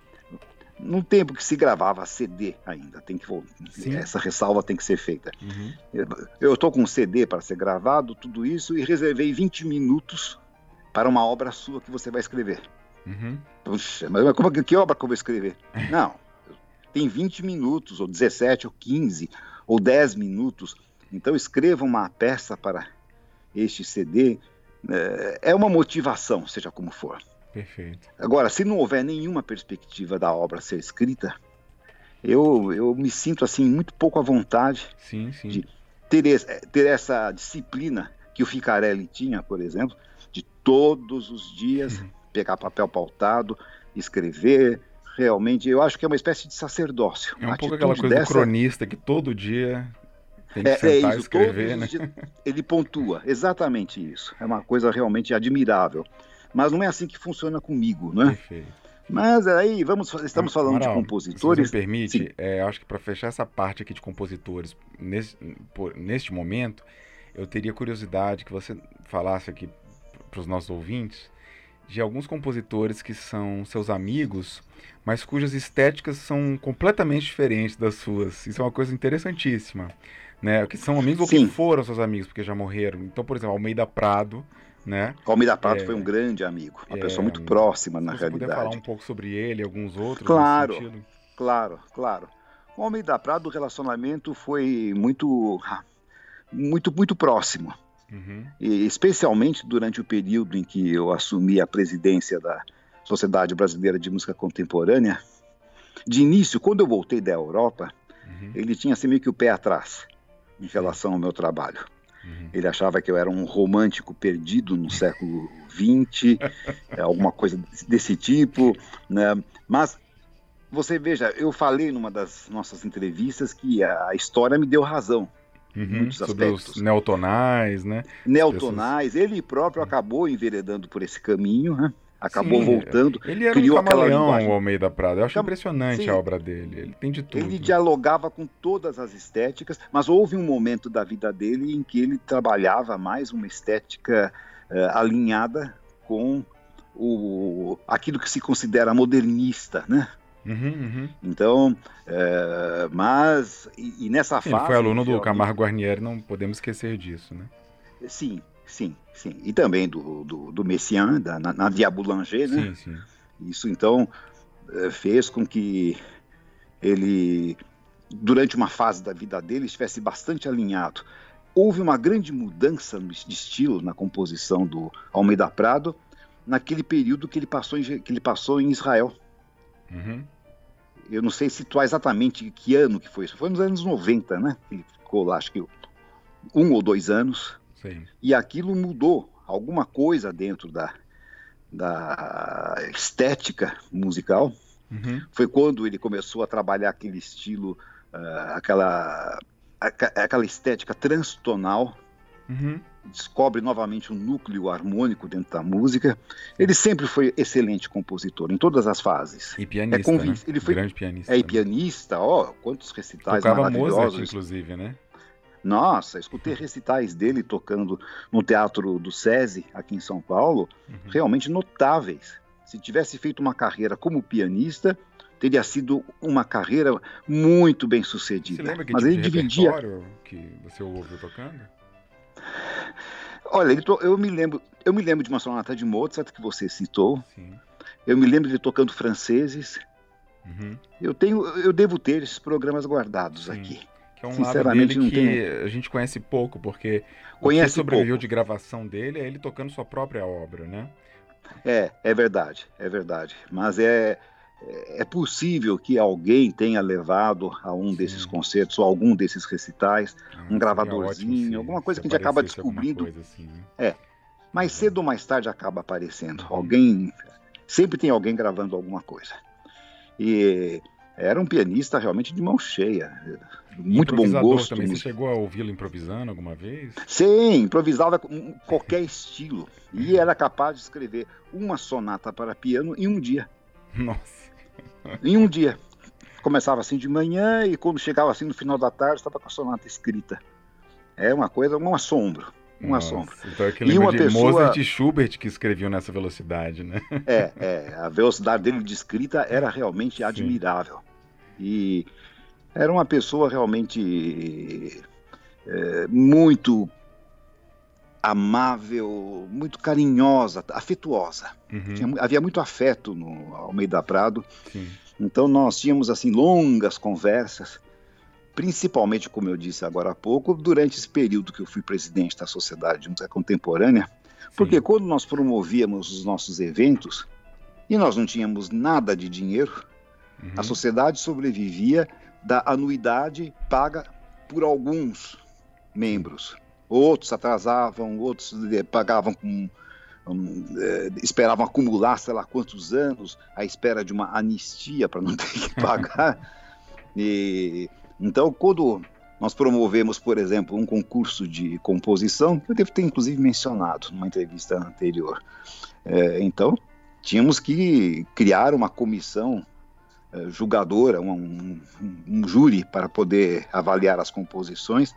no tempo que se gravava CD ainda, tem que Sim. essa ressalva tem que ser feita. Uhum. Eu estou com um CD para ser gravado, tudo isso e reservei 20 minutos para uma obra sua que você vai escrever. Uhum. Puxa, mas como, que obra que eu vou escrever? (laughs) Não, tem 20 minutos, ou 17, ou 15, ou 10 minutos. Então escreva uma peça para este CD. É, é uma motivação, seja como for. Perfeito. Agora, se não houver nenhuma perspectiva da obra ser escrita, eu, eu me sinto assim muito pouco à vontade sim, sim. de ter, ter essa disciplina que o Ficarelli tinha, por exemplo, de todos os dias uhum. pegar papel pautado, escrever. Realmente, eu acho que é uma espécie de sacerdócio. É um pouco aquela coisa dessa... do cronista que todo dia tem que é, sentar é isso, e escrever, né? Dias, ele pontua, exatamente isso. É uma coisa realmente admirável. Mas não é assim que funciona comigo, né? Perfeito. Mas aí, vamos, estamos falando Amaral, de compositores. Se me permite, é, acho que para fechar essa parte aqui de compositores, nesse, por, neste momento, eu teria curiosidade que você falasse aqui para os nossos ouvintes de alguns compositores que são seus amigos, mas cujas estéticas são completamente diferentes das suas. Isso é uma coisa interessantíssima, né? Que são amigos Sim. ou que foram seus amigos porque já morreram. Então, por exemplo, Almeida Prado né? Almeida Prato é, foi um grande amigo, uma é, pessoa muito próxima na realidade. Falar um pouco sobre ele, alguns outros. Claro, claro, claro. Com o Almeida Prado o relacionamento foi muito, muito, muito próximo. Uhum. E especialmente durante o período em que eu assumi a presidência da Sociedade Brasileira de Música Contemporânea. De início, quando eu voltei da Europa, uhum. ele tinha assim meio que o pé atrás em relação ao meu trabalho. Uhum. Ele achava que eu era um romântico perdido no século XX, (laughs) é, alguma coisa desse tipo, né? Mas você veja, eu falei numa das nossas entrevistas que a história me deu razão. Uhum, muitos sobre aspectos. os neotonais, né? Neotonais, ele próprio acabou enveredando por esse caminho, né? Acabou Sim, voltando. Ele era criou um camaleão, o Almeida Prado. Eu acho impressionante Sim, a obra dele. Ele tem de tudo. Ele dialogava com todas as estéticas, mas houve um momento da vida dele em que ele trabalhava mais uma estética uh, alinhada com o, aquilo que se considera modernista, né? Uhum, uhum. Então, é, mas e, e nessa fase. Ele foi aluno do Camargo Guarnieri, não podemos esquecer disso, né? Sim, sim, sim. E também do, do, do Messiaen, da Nadia Boulanger, né? Sim, sim. Isso então eh, fez com que ele, durante uma fase da vida dele, estivesse bastante alinhado. Houve uma grande mudança de estilo na composição do Almeida Prado naquele período que ele passou em, que ele passou em Israel. Uhum. Eu não sei situar exatamente que ano que foi isso. Foi nos anos 90, né? Ele ficou lá, acho que um ou dois anos. Sim. E aquilo mudou alguma coisa dentro da, da estética musical. Uhum. Foi quando ele começou a trabalhar aquele estilo, uh, aquela, aquela estética transtonal. Uhum. Descobre novamente um núcleo harmônico dentro da música. Ele sempre foi excelente compositor, em todas as fases. E pianista, é né? Ele foi grande pianista. É, e pianista, ó, quantos recitais Tocava maravilhosos. Mozart, inclusive, né? Nossa, escutei recitais dele tocando no Teatro do SESI, aqui em São Paulo, uhum. realmente notáveis. Se tivesse feito uma carreira como pianista, teria sido uma carreira muito bem sucedida. Você lembra que Mas tipo ele de dividia que você ouviu tocando? Olha, eu me lembro, eu me lembro de uma sonata de Mozart que você citou. Sim. Eu me lembro de tocando franceses. Uhum. Eu tenho, eu devo ter esses programas guardados Sim. aqui. Que é um lado dele que tenho... a gente conhece pouco, porque conhece o que sobreviveu pouco. de gravação dele é ele tocando sua própria obra, né? É, é verdade, é verdade. Mas é, é possível que alguém tenha levado a um Sim. desses concertos ou algum desses recitais, ah, um gravadorzinho, alguma coisa que a gente acaba descobrindo. Assim, né? É. Mais cedo ou mais tarde acaba aparecendo. Uhum. Alguém. Sempre tem alguém gravando alguma coisa. E era um pianista realmente de mão cheia. Muito bom gosto. Também. Você chegou a ouvi-lo improvisando alguma vez? Sim, improvisava com qualquer estilo. E era capaz de escrever uma sonata para piano em um dia. Nossa. Em um dia. Começava assim de manhã e quando chegava assim no final da tarde estava com a sonata escrita. É uma coisa, um assombro. Um Nossa, assombro. Então é que e uma de pessoa... Mozart e Schubert que escreviam nessa velocidade, né? É, é, a velocidade dele de escrita era realmente admirável. Sim. E era uma pessoa realmente é, muito amável, muito carinhosa, afetuosa. Uhum. Tinha, havia muito afeto no Almeida Prado. Sim. Então nós tínhamos assim longas conversas, principalmente, como eu disse agora há pouco, durante esse período que eu fui presidente da Sociedade de Música Contemporânea, porque Sim. quando nós promovíamos os nossos eventos e nós não tínhamos nada de dinheiro, uhum. a sociedade sobrevivia da anuidade paga por alguns membros. Outros atrasavam, outros eh, pagavam com. Um, é, esperavam acumular sei lá quantos anos à espera de uma anistia para não ter que (laughs) pagar. e, então, quando nós promovemos, por exemplo, um concurso de composição, que eu devo ter inclusive mencionado numa entrevista anterior. É, então, tínhamos que criar uma comissão é, julgadora, um, um, um, júri para poder avaliar as composições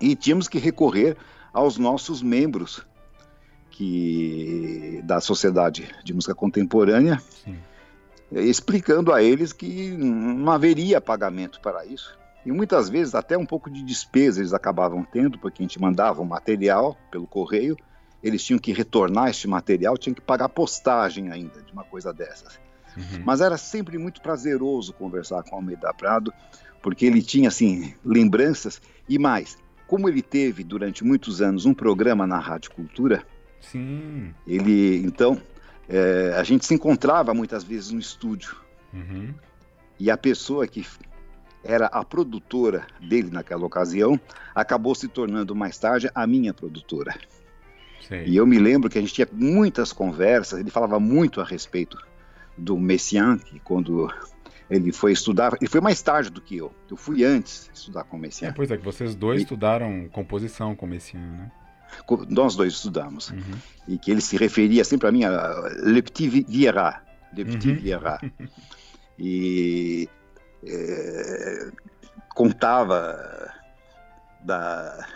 e tínhamos que recorrer aos nossos membros que da Sociedade de Música Contemporânea, Sim. Explicando a eles que não haveria pagamento para isso. E muitas vezes até um pouco de despesa eles acabavam tendo, porque a gente mandava o material pelo correio, eles tinham que retornar este material, tinham que pagar postagem ainda de uma coisa dessas. Uhum. Mas era sempre muito prazeroso conversar com Almeida Prado, porque ele tinha assim lembranças e mais, como ele teve durante muitos anos um programa na Rádio Cultura, Sim. ele então é, a gente se encontrava muitas vezes no estúdio uhum. e a pessoa que era a produtora dele naquela ocasião acabou se tornando mais tarde a minha produtora. E eu me lembro que a gente tinha muitas conversas, ele falava muito a respeito do Messiaen, que quando ele foi estudar, ele foi mais tarde do que eu. Eu fui antes estudar com o Messiaen. É, pois é, que vocês dois e... estudaram composição com o Messiaen, né? Nós dois estudamos. Uhum. E que ele se referia sempre a mim a Le Petit Vieira. Le Petit uhum. Vieira. E é, contava da,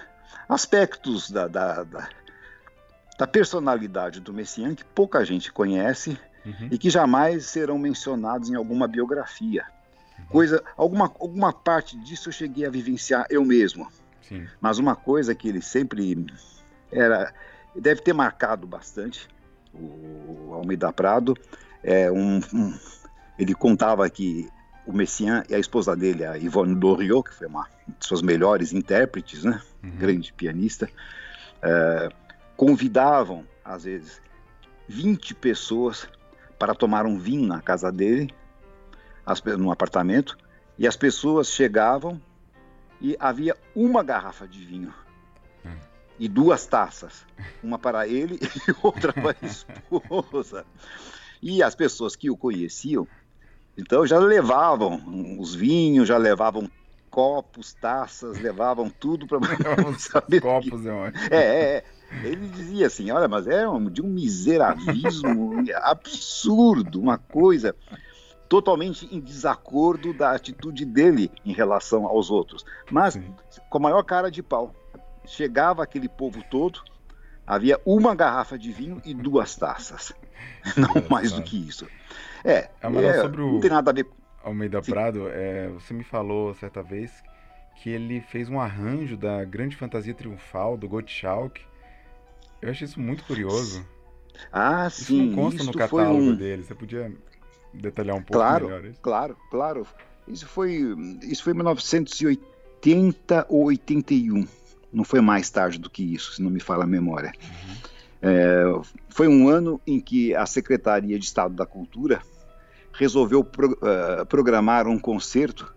aspectos da, da, da, da personalidade do Messiaen que pouca gente conhece uhum. e que jamais serão mencionados em alguma biografia. Uhum. Coisa, alguma, alguma parte disso eu cheguei a vivenciar eu mesmo. Sim. Mas uma coisa que ele sempre era, deve ter marcado bastante o Almeida Prado, é um, um ele contava que o Messiaen e a esposa dele, a Yvonne Doriot, que foi uma de suas melhores intérpretes, né? Uhum. grande pianista, é, convidavam, às vezes, 20 pessoas para tomar um vinho na casa dele, as, no apartamento, e as pessoas chegavam e havia uma garrafa de vinho. E duas taças, uma para ele (laughs) e outra para a esposa. E as pessoas que o conheciam, então já levavam os vinhos, já levavam copos, taças, levavam tudo para (laughs) (laughs) saber. Copos, que... é, é, é, ele dizia assim, olha, mas é um, de um miserabilismo absurdo, uma coisa totalmente em desacordo da atitude dele em relação aos outros, mas Sim. com a maior cara de pau. Chegava aquele povo todo, havia uma garrafa de vinho e duas taças, (laughs) não mais do que isso. É, é, é sobre o... não tem nada a ver. Almeida Sim. Prado, é, você me falou certa vez que ele fez um arranjo da Grande Fantasia Triunfal do Gottschalk. Eu achei isso muito curioso. Ah, isso sim. Isso não consta no catálogo um... dele. Você podia detalhar um pouco claro, melhor isso? Claro, claro. Isso foi, isso foi em 1980 ou 81. Não foi mais tarde do que isso, se não me fala a memória. Uhum. É, foi um ano em que a Secretaria de Estado da Cultura resolveu pro, uh, programar um concerto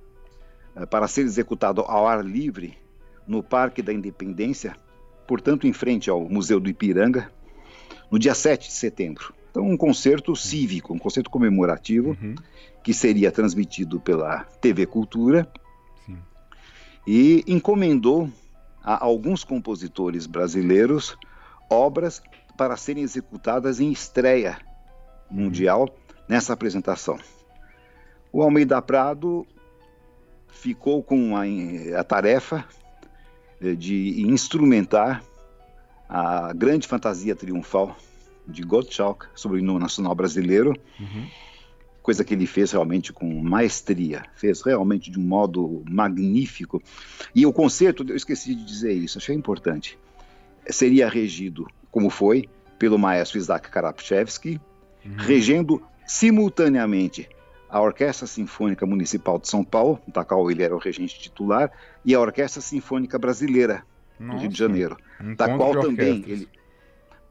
uh, para ser executado ao ar livre no Parque da Independência, portanto, em frente ao Museu do Ipiranga, no dia 7 de setembro. Então, um concerto cívico, um concerto comemorativo, uhum. que seria transmitido pela TV Cultura, Sim. e encomendou a alguns compositores brasileiros obras para serem executadas em estreia mundial nessa apresentação. O Almeida Prado ficou com a, a tarefa eh, de instrumentar a grande fantasia triunfal de Gottschalk sobre o hino nacional brasileiro, uhum. Coisa que ele fez realmente com maestria, fez realmente de um modo magnífico. E o concerto, eu esqueci de dizer isso, achei importante, seria regido, como foi, pelo maestro Isaac Karapchevsky, uhum. regendo simultaneamente a Orquestra Sinfônica Municipal de São Paulo, da qual ele era o regente titular, e a Orquestra Sinfônica Brasileira Nossa, do Rio de Janeiro, da qual também ele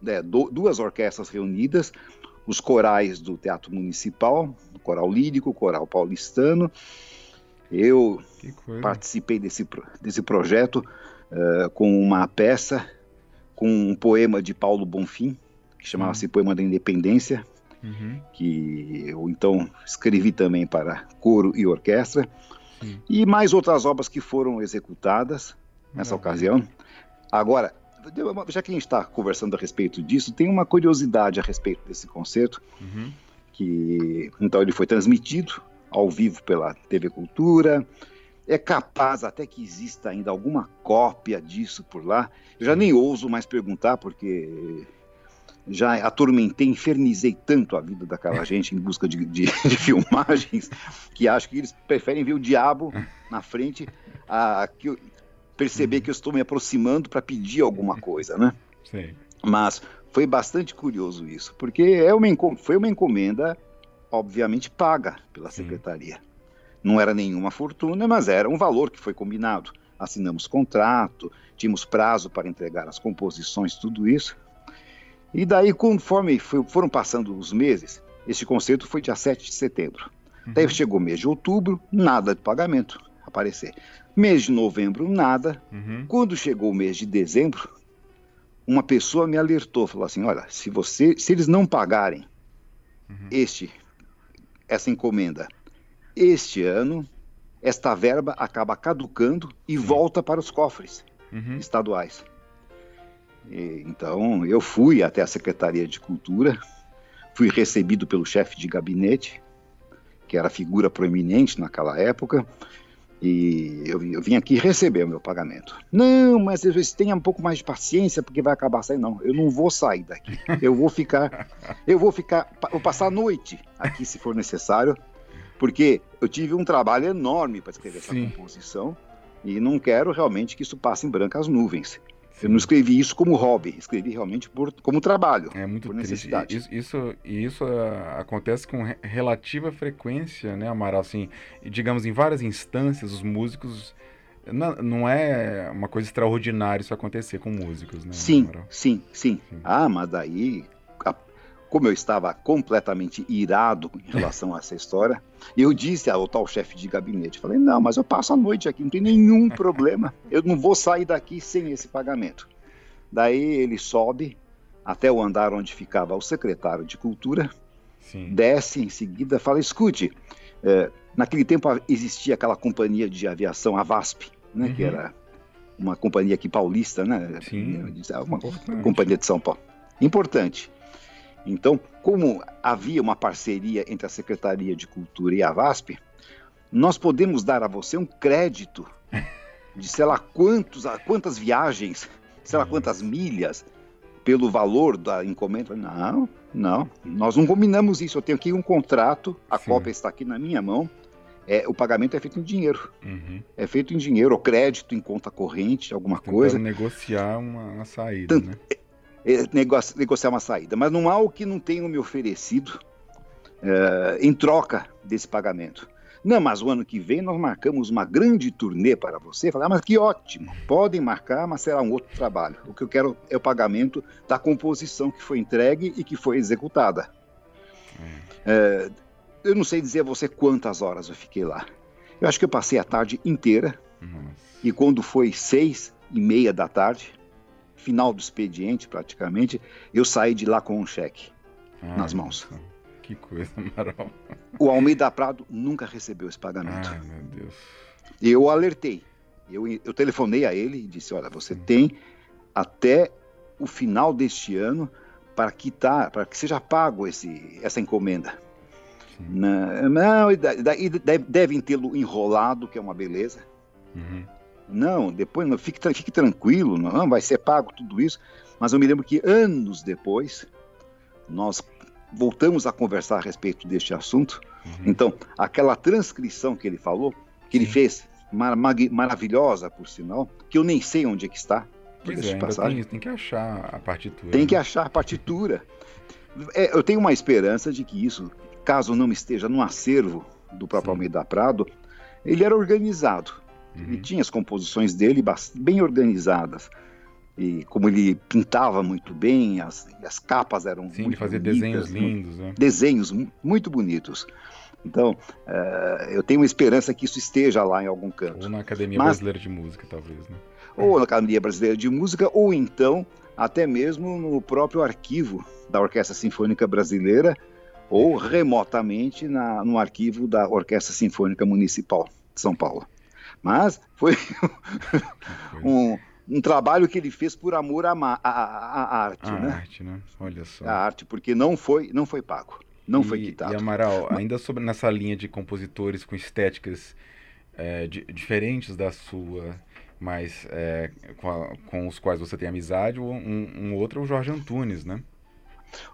é, do, duas orquestras reunidas, os corais do Teatro Municipal, o Coral Lírico, Coral Paulistano. Eu participei desse, desse projeto uh, com uma peça, com um poema de Paulo Bonfim, que chamava-se uhum. Poema da Independência, uhum. que eu então escrevi também para coro e orquestra, Sim. e mais outras obras que foram executadas nessa ocasião. Agora, já que a gente está conversando a respeito disso, tem uma curiosidade a respeito desse concerto, uhum. que então ele foi transmitido ao vivo pela TV Cultura. É capaz até que exista ainda alguma cópia disso por lá. Eu já nem ouso mais perguntar, porque já atormentei, infernizei tanto a vida daquela (laughs) gente em busca de, de, de filmagens que acho que eles preferem ver o diabo na frente a, que, perceber uhum. que eu estou me aproximando para pedir alguma (laughs) coisa, né? Sim. Mas foi bastante curioso isso, porque é uma, foi uma encomenda, obviamente, paga pela secretaria. Não era nenhuma fortuna, mas era um valor que foi combinado. Assinamos contrato, tínhamos prazo para entregar as composições, tudo isso. E daí, conforme foi, foram passando os meses, este concerto foi dia 7 de setembro. Uhum. Daí chegou o mês de outubro, nada de pagamento aparecer. Mês de novembro, nada. Uhum. Quando chegou o mês de dezembro, uma pessoa me alertou, falou assim: olha, se você, se eles não pagarem uhum. este, essa encomenda este ano, esta verba acaba caducando e Sim. volta para os cofres uhum. estaduais. E, então, eu fui até a Secretaria de Cultura, fui recebido pelo chefe de gabinete, que era figura proeminente naquela época, e eu, eu, vim aqui receber o meu pagamento. Não, mas você tenha um pouco mais de paciência, porque vai acabar saindo. Não, eu não vou sair daqui. Eu vou ficar, (laughs) eu vou ficar, vou passar a noite aqui se for necessário, porque eu tive um trabalho enorme para escrever essa Sim. composição e não quero realmente que isso passe em brancas nuvens. Eu não escrevi isso como hobby, escrevi realmente por, como trabalho, é muito por necessidade. Isso, isso, isso uh, acontece com relativa frequência, né, Amaral? Assim, digamos, em várias instâncias, os músicos não, não, é uma coisa extraordinária isso acontecer com músicos, né? Sim, sim, sim, sim, Ah, mas daí como eu estava completamente irado em relação a essa história, eu disse ao tal chefe de gabinete, falei, não, mas eu passo a noite aqui, não tem nenhum (laughs) problema, eu não vou sair daqui sem esse pagamento. Daí ele sobe até o andar onde ficava o secretário de cultura, Sim. desce em seguida, fala, escute, é, naquele tempo existia aquela companhia de aviação, a VASP, né, uhum. que era uma companhia aqui paulista, né, Sim. uma companhia de São Paulo, importante. Então, como havia uma parceria entre a Secretaria de Cultura e a VASP, nós podemos dar a você um crédito de sei lá quantos, quantas viagens, sei lá quantas milhas, pelo valor da encomenda. Não, não, nós não combinamos isso. Eu tenho aqui um contrato, a Sim. cópia está aqui na minha mão. é, o pagamento é feito em dinheiro. Uhum. É feito em dinheiro, ou crédito, em conta corrente, alguma Tentando coisa. negociar uma, uma saída, Tant, né? É, negociar uma saída. Mas não há o que não tenham me oferecido é, em troca desse pagamento. Não, mas o ano que vem nós marcamos uma grande turnê para você. Falar, ah, mas que ótimo, podem marcar, mas será um outro trabalho. O que eu quero é o pagamento da composição que foi entregue e que foi executada. É, eu não sei dizer a você quantas horas eu fiquei lá. Eu acho que eu passei a tarde inteira. E quando foi seis e meia da tarde, final do expediente praticamente, eu saí de lá com um cheque ah, nas mãos. Que coisa, Amaral. O Almeida Prado nunca recebeu esse pagamento. Ai, meu Deus. Eu alertei. Eu, eu telefonei a ele e disse: Olha, você Sim. tem até o final deste ano para quitar, para que seja pago esse, essa encomenda. Não, não daí devem tê-lo enrolado, que é uma beleza. Uhum. Não, depois não, fique, fique tranquilo, não vai ser pago tudo isso. Mas eu me lembro que anos depois, nós voltamos a conversar a respeito deste assunto. Uhum. Então, aquela transcrição que ele falou, que Sim. ele fez, mar maravilhosa, por sinal, que eu nem sei onde é que está. Pois é, tem, tem, que achar a partitura. Tem né? que achar a partitura. É, eu tenho uma esperança de que isso, caso não esteja no acervo do próprio Sim. Almeida Prado, ele era organizado. Uhum. Ele tinha as composições dele bem organizadas e como ele pintava muito bem, as, as capas eram Sim, muito ele fazia bonitas, desenhos lindos. Né? Desenhos muito bonitos. Então, uh, eu tenho uma esperança que isso esteja lá em algum canto. Ou na Academia Mas, Brasileira de Música, talvez, né? Ou na Academia Brasileira de Música, ou então até mesmo no próprio arquivo da Orquestra Sinfônica Brasileira, ou remotamente na, no arquivo da Orquestra Sinfônica Municipal de São Paulo. Mas foi (laughs) um, um trabalho que ele fez por amor à, à, à arte, a né? arte, né? Olha só. A arte, porque não foi, não foi pago, não e, foi quitado. E Amaral, ainda sobre nessa linha de compositores com estéticas é, de, diferentes da sua, mas é, com, a, com, os quais você tem amizade, um, um outro é o Jorge Antunes, né?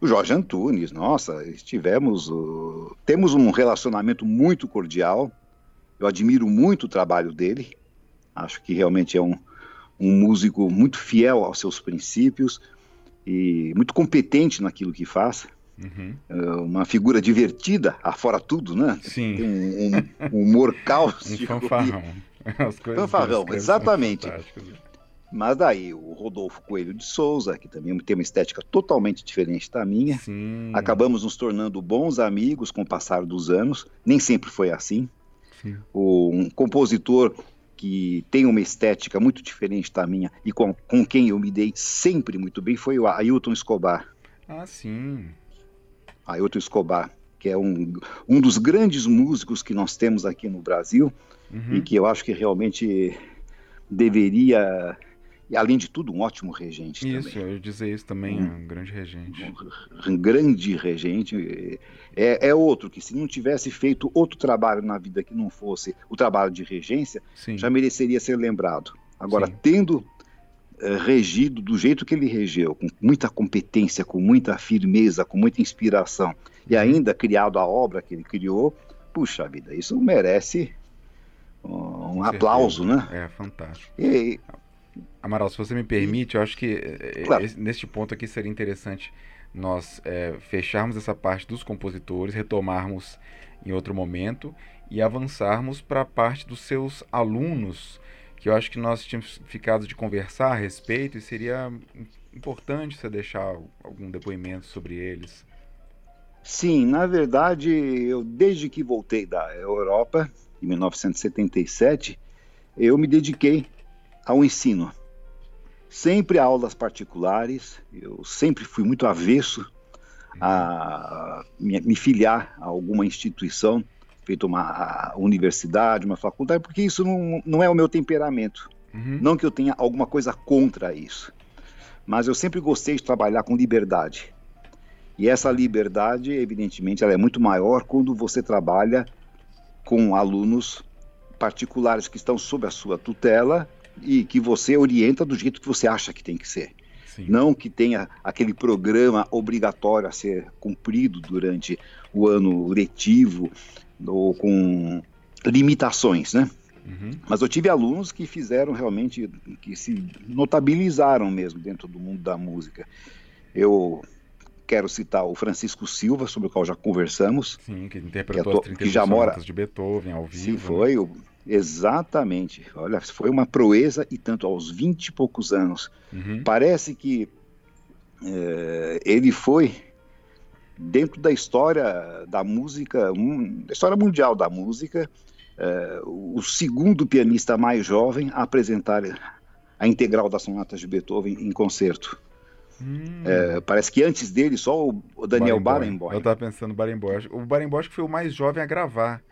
O Jorge Antunes, nossa, estivemos, uh, temos um relacionamento muito cordial. Eu admiro muito o trabalho dele. Acho que realmente é um, um músico muito fiel aos seus princípios e muito competente naquilo que faz. Uhum. É uma figura divertida, afora tudo, né? Sim. Tem um, um, um humor (laughs) cáustico. um fanfarrão. As coisas fanfarrão, exatamente. Mas daí o Rodolfo Coelho de Souza, que também tem uma estética totalmente diferente da minha. Sim. Acabamos nos tornando bons amigos com o passar dos anos. Nem sempre foi assim. Sim. Um compositor que tem uma estética muito diferente da minha e com, com quem eu me dei sempre muito bem foi o Ailton Escobar. Ah, sim. Ailton Escobar, que é um, um dos grandes músicos que nós temos aqui no Brasil uhum. e que eu acho que realmente deveria e além de tudo, um ótimo regente isso, também. eu ia dizer isso também, um, um grande regente. Um, um grande regente. É, é, outro que, se não tivesse feito outro trabalho na vida que não fosse o trabalho de regência, Sim. já mereceria ser lembrado. Agora, Sim. tendo uh, regido do jeito que ele regeu, com muita competência, com muita firmeza, com muita inspiração, e ainda criado a obra que ele criou, puxa vida, isso merece um, aplauso, né? É, fantástico. E, Amaral, se você me permite, eu acho que eh, claro. neste ponto aqui seria interessante nós é, fecharmos essa parte dos compositores, retomarmos em outro momento e avançarmos para a parte dos seus alunos, que eu acho que nós tínhamos ficado de conversar a respeito e seria importante você deixar algum depoimento sobre eles. Sim, na verdade, eu desde que voltei da Europa, em 1977, eu me dediquei ao ensino. Sempre aulas particulares, eu sempre fui muito avesso a me, filiar a alguma instituição, feito uma universidade, uma faculdade, porque isso não, não é o meu temperamento. Uhum. Não que eu tenha alguma coisa contra isso, mas eu sempre gostei de trabalhar com liberdade. E essa liberdade, evidentemente, ela é muito maior quando você trabalha com alunos particulares que estão sob a sua tutela e que você orienta do jeito que você acha que tem que ser. Sim. Não que tenha aquele programa obrigatório a ser cumprido durante o ano letivo ou com limitações, né? Uhum. Mas eu tive alunos que fizeram realmente, que se notabilizaram mesmo dentro do mundo da música. Eu quero citar o Francisco Silva, sobre o qual já conversamos. Sim, que interpretou que, é, as 32 que já mora de Beethoven ao vivo. Sim, né? foi. Né? Exatamente. Olha, foi uma proeza e tanto aos 20 e poucos anos. Uhum. Parece que é, ele foi dentro da história da música, um, da história mundial da música, é, o segundo pianista mais jovem a apresentar a integral das sonatas de Beethoven em concerto. Hum. É, parece que antes dele só o Daniel Barenboim. Eu estava pensando no Barenboim. O Barenboim foi o mais jovem a gravar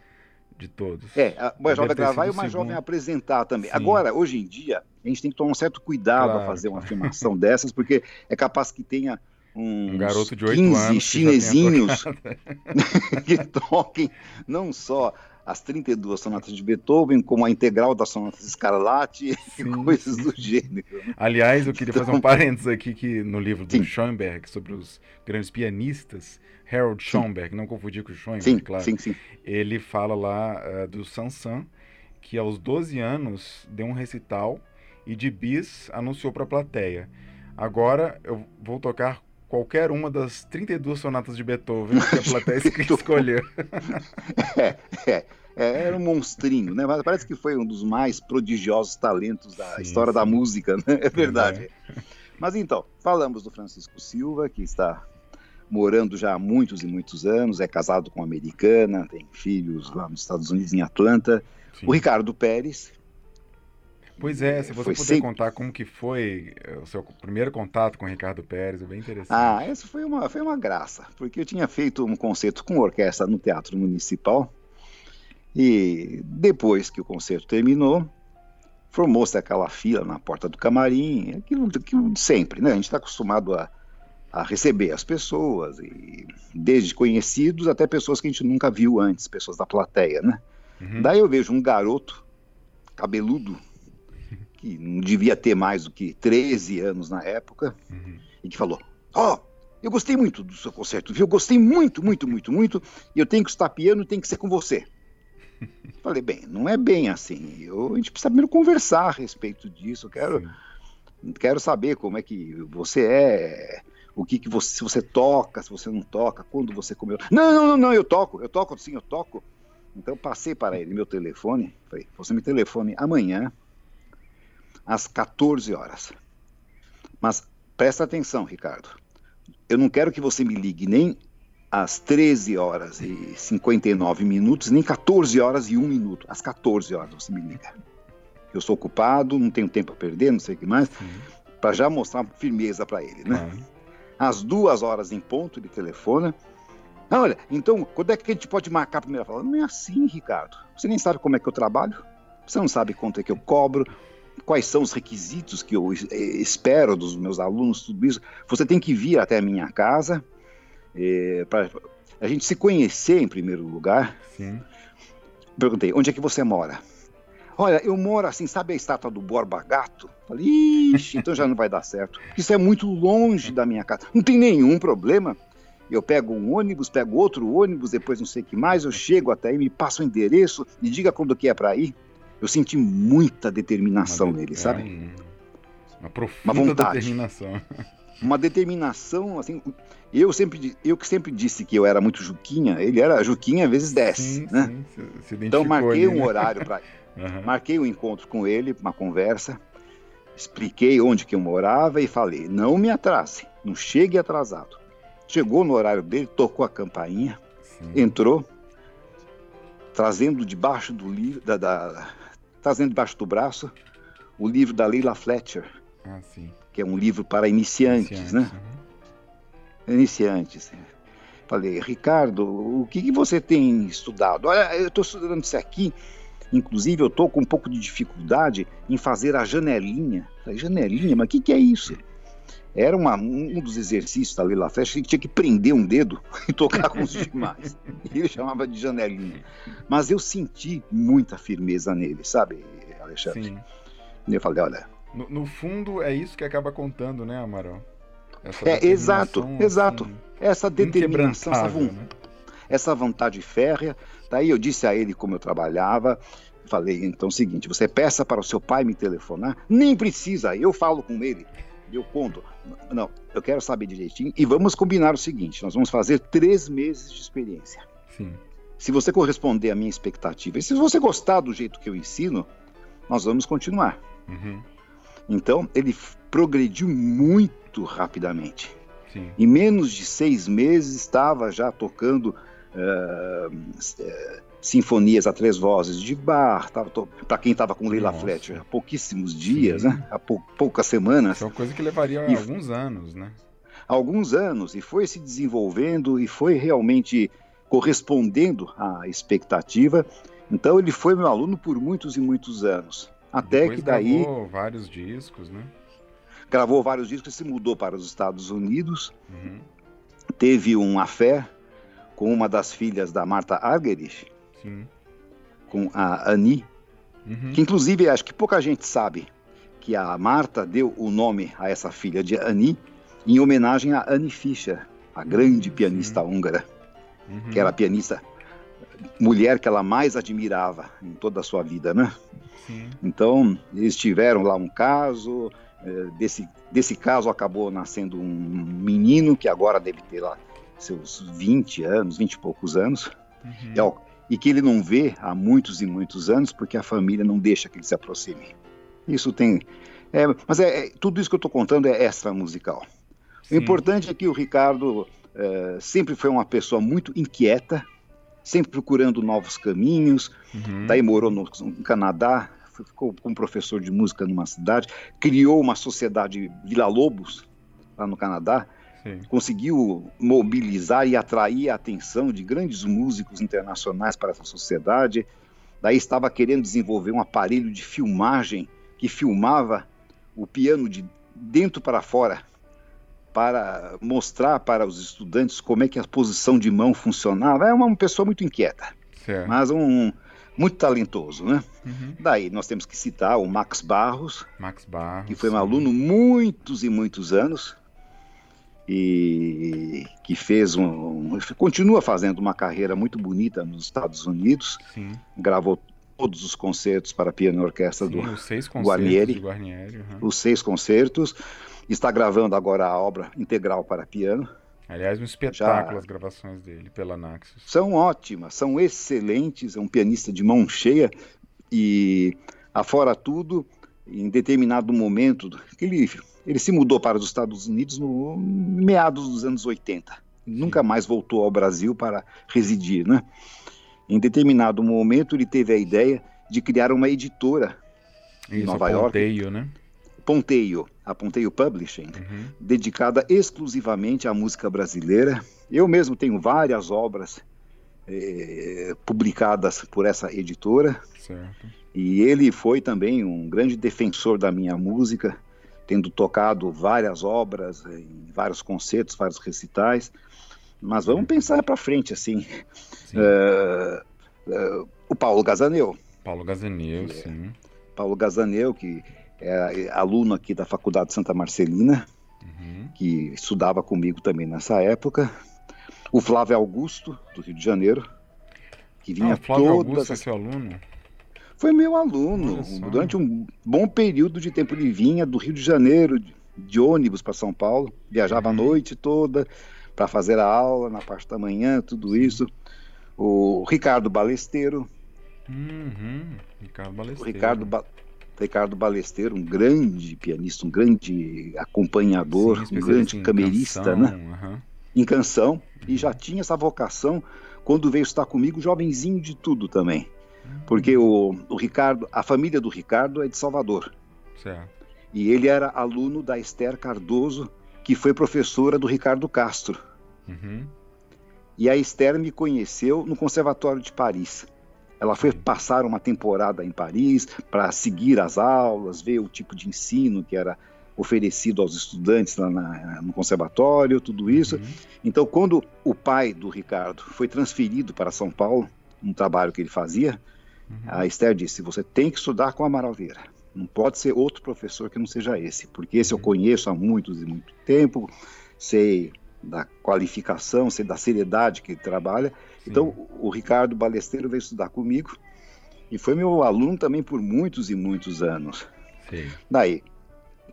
de todos. É, o mais jovem a gravar e o mais segundo. jovem a apresentar também. Sim. Agora, hoje em dia, a gente tem que tomar um certo cuidado claro, a fazer uma afirmação dessas, porque é capaz que tenha um garoto de 8 15 anos chinesinhos que, (laughs) que toquem não só as 32 sonatas de Beethoven, como a integral das sonatas Scarlatti e (laughs) coisas do gênero. Né? Aliás, eu queria então... fazer um parênteses aqui que no livro do sim. Schoenberg sobre os grandes pianistas, Harold Schoenberg, sim. não confundir com o Schoenberg, sim, claro. Sim, sim. Ele fala lá uh, do Sansan, que aos 12 anos deu um recital e de bis anunciou para a plateia. Agora eu vou tocar qualquer uma das 32 sonatas de Beethoven que a (laughs) plateia escolheu. (laughs) é, é, é, era um monstrinho, né? Mas parece que foi um dos mais prodigiosos talentos da sim, história sim. da música, né? É verdade. É. Mas então, falamos do Francisco Silva, que está morando já há muitos e muitos anos, é casado com uma americana, tem filhos lá nos Estados Unidos, em Atlanta. Sim. O Ricardo Pérez, Pois é, se você puder sempre... contar como que foi eh, o seu primeiro contato com o Ricardo Pérez, é bem interessante. Ah, essa foi uma, foi uma graça, porque eu tinha feito um concerto com orquestra no Teatro Municipal e depois que o concerto terminou, formou-se aquela fila na porta do camarim, aquilo, aquilo de sempre, né? A gente está acostumado a, a receber as pessoas, e desde conhecidos até pessoas que a gente nunca viu antes, pessoas da plateia, né? Uhum. Daí eu vejo um garoto cabeludo, que não devia ter mais do que 13 anos na época, uhum. e que falou: Ó, oh, eu gostei muito do seu concerto, viu? Eu gostei muito, muito, muito, muito, e eu tenho que estar piano e tem que ser com você. (laughs) Falei, bem, não é bem assim. Eu, a gente precisa primeiro conversar a respeito disso. Eu quero, quero saber como é que você é, o que, que você, se você toca, se você não toca, quando você comeu. Não, não, não, não, eu toco, eu toco sim, eu toco. Então passei para ele meu telefone, falei, você me telefone amanhã, às 14 horas. Mas presta atenção, Ricardo. Eu não quero que você me ligue nem às 13 horas e 59 minutos, nem 14 horas e 1 minuto. Às 14 horas você me liga. Eu sou ocupado, não tenho tempo a perder, não sei o que mais, para já mostrar firmeza para ele, né? Uhum. Às duas horas em ponto, ele telefona. Ah, olha, então, quando é que a gente pode marcar a primeira fala? Não é assim, Ricardo. Você nem sabe como é que eu trabalho. Você não sabe quanto é que eu cobro quais são os requisitos que eu eh, espero dos meus alunos, tudo isso. Você tem que vir até a minha casa é, eh, para a gente se conhecer em primeiro lugar. Sim. Perguntei, onde é que você mora? Olha, eu moro assim, sabe a estátua do Borba Gato? Falei, ixi, então já não vai dar certo. Isso é muito longe da minha casa. Não tem nenhum problema. Eu pego um ônibus, pego outro ônibus, depois não sei o que mais, eu chego até aí, me passo o endereço, me diga quando que é para ir. Eu senti muita determinação uma, nele, sabe? É, uma profunda uma vontade. determinação. (laughs) Uma determinação, assim, eu sempre, eu que sempre disse que eu era muito Juquinha, ele era Juquinha vezes 10, sim, né? Sim, se, se então marquei ali, um né? horário para uhum. (laughs) marquei um encontro com ele, uma conversa, expliquei onde que eu morava e falei: "Não me atrase, não chegue atrasado". Chegou no horário dele, tocou a campainha, sim. entrou, trazendo debaixo do livro da, da trazendo debaixo do braço o livro da Leila Fletcher, ah, que é um livro para iniciantes, iniciantes né? Uhum. Iniciantes. Falei, Ricardo, o que, que você tem estudado? Olha, eu estou estudando isso aqui. Inclusive, eu estou com um pouco de dificuldade em fazer a janelinha. Falei, janelinha? Mas o que, que é isso? Era uma, um dos exercícios da Leila Flecha que tinha que prender um dedo (laughs) e tocar com os (laughs) demais. E ele chamava de janelinha. Mas eu senti muita firmeza nele, sabe, Alexandre? Sim. E eu falei, olha. No, no, fundo, é isso que acaba contando, né, Amaral? é, exato, exato. Assim, essa determinação, essa, né? essa vontade férrea. Daí eu disse a ele como eu trabalhava, falei então o seguinte: você peça para o seu pai me telefonar, nem precisa, eu falo com ele, eu conto. Não, eu quero saber direitinho e vamos combinar o seguinte: nós vamos fazer três meses de experiência. Sim. Se você corresponder à minha expectativa e se você gostar do jeito que eu ensino, nós vamos continuar. Uhum. Então ele progrediu muito rapidamente. Sim. Em menos de seis meses estava já tocando uh, uh, sinfonias a três vozes de bar, para quem estava com Leila Fletcher há pouquíssimos dias, né? há pou, poucas semanas. É uma coisa que levaria e, alguns anos, né? Alguns anos, e foi se desenvolvendo e foi realmente correspondendo à expectativa. Então ele foi meu aluno por muitos e muitos anos. Até Depois que daí. Gravou vários discos, né? Gravou vários discos e se mudou para os Estados Unidos. Uhum. Teve uma fé com uma das filhas da Marta Argerich, Sim. com a Annie, uhum. que inclusive acho que pouca gente sabe que a Marta deu o nome a essa filha de Annie em homenagem a Annie Fischer, a grande uhum. pianista húngara, uhum. que era a pianista mulher que ela mais admirava em toda a sua vida, né? Sim. Então, eles tiveram lá um caso, é, desse, desse caso acabou nascendo um menino que agora deve ter lá seus 20 anos, 20 e poucos anos. Uhum e que ele não vê há muitos e muitos anos porque a família não deixa que ele se aproxime. Isso tem. É, mas é, é, tudo isso que eu estou contando é extra musical. Sim. O importante é que o Ricardo é, sempre foi uma pessoa muito inquieta, sempre procurando novos caminhos. Uhum. Daí morou no, no Canadá, ficou como professor de música numa cidade, criou uma sociedade Vila Lobos lá no Canadá, Sim. conseguiu mobilizar e atrair a atenção de grandes músicos internacionais para essa sociedade. Daí estava querendo desenvolver um aparelho de filmagem que filmava o piano de dentro para fora, para mostrar para os estudantes como é que a posição de mão funcionava. É uma pessoa muito inquieta, certo. mas um muito talentoso, né? Uhum. Daí nós temos que citar o Max Barros, Max Barros que foi um aluno muitos e muitos anos, e que fez um, continua fazendo uma carreira muito bonita nos Estados Unidos. Sim. Gravou todos os concertos para piano e orquestra Sim, do os seis Guarnieri, Guarnieri uhum. os seis concertos. Está gravando agora a obra integral para piano. Aliás, um espetáculo Já... as gravações dele pela Naxos. São ótimas, são excelentes. É um pianista de mão cheia e, afora tudo, em determinado momento, ele ele se mudou para os Estados Unidos no meados dos anos 80. Nunca mais voltou ao Brasil para residir, né? Em determinado momento ele teve a ideia de criar uma editora Isso, em Nova York. Ponteio, né? Ponteio, a Ponteio Publishing, uhum. dedicada exclusivamente à música brasileira. Eu mesmo tenho várias obras eh, publicadas por essa editora. Certo. E ele foi também um grande defensor da minha música tendo tocado várias obras, em vários concertos, vários recitais. Mas vamos pensar para frente, assim. Uh, (laughs) uh, o Paulo Gazaneu. Paulo Gazaneu, é, sim. Paulo Gazaneu, que é aluno aqui da Faculdade Santa Marcelina, uhum. que estudava comigo também nessa época. O Flávio Augusto, do Rio de Janeiro, que vinha ah, o Flávio todas... Augusto é seu aluno? Foi meu aluno. Durante um bom período de tempo ele vinha do Rio de Janeiro, de ônibus para São Paulo, viajava uhum. a noite toda para fazer a aula na parte da manhã, tudo isso. O Ricardo Balesteiro. Uhum. Ricardo Balesteiro. O Ricardo, ba Ricardo Balesteiro, um grande pianista, um grande acompanhador, Sim, um grande camerista, né? Uhum. Em canção. Uhum. E já tinha essa vocação quando veio estar comigo, jovenzinho de tudo também. Porque o, o Ricardo, a família do Ricardo é de Salvador. Certo. E ele era aluno da Esther Cardoso, que foi professora do Ricardo Castro. Uhum. E a Esther me conheceu no Conservatório de Paris. Ela foi passar uma temporada em Paris para seguir as aulas, ver o tipo de ensino que era oferecido aos estudantes lá na, no conservatório, tudo isso. Uhum. Então, quando o pai do Ricardo foi transferido para São Paulo, um trabalho que ele fazia, Uhum. A Esther disse: você tem que estudar com Amaral Vieira. Não pode ser outro professor que não seja esse, porque esse uhum. eu conheço há muitos e muito tempo, sei da qualificação, da seriedade que ele trabalha. Sim. Então, o Ricardo Balesteiro veio estudar comigo e foi meu aluno também por muitos e muitos anos. Sim. Daí,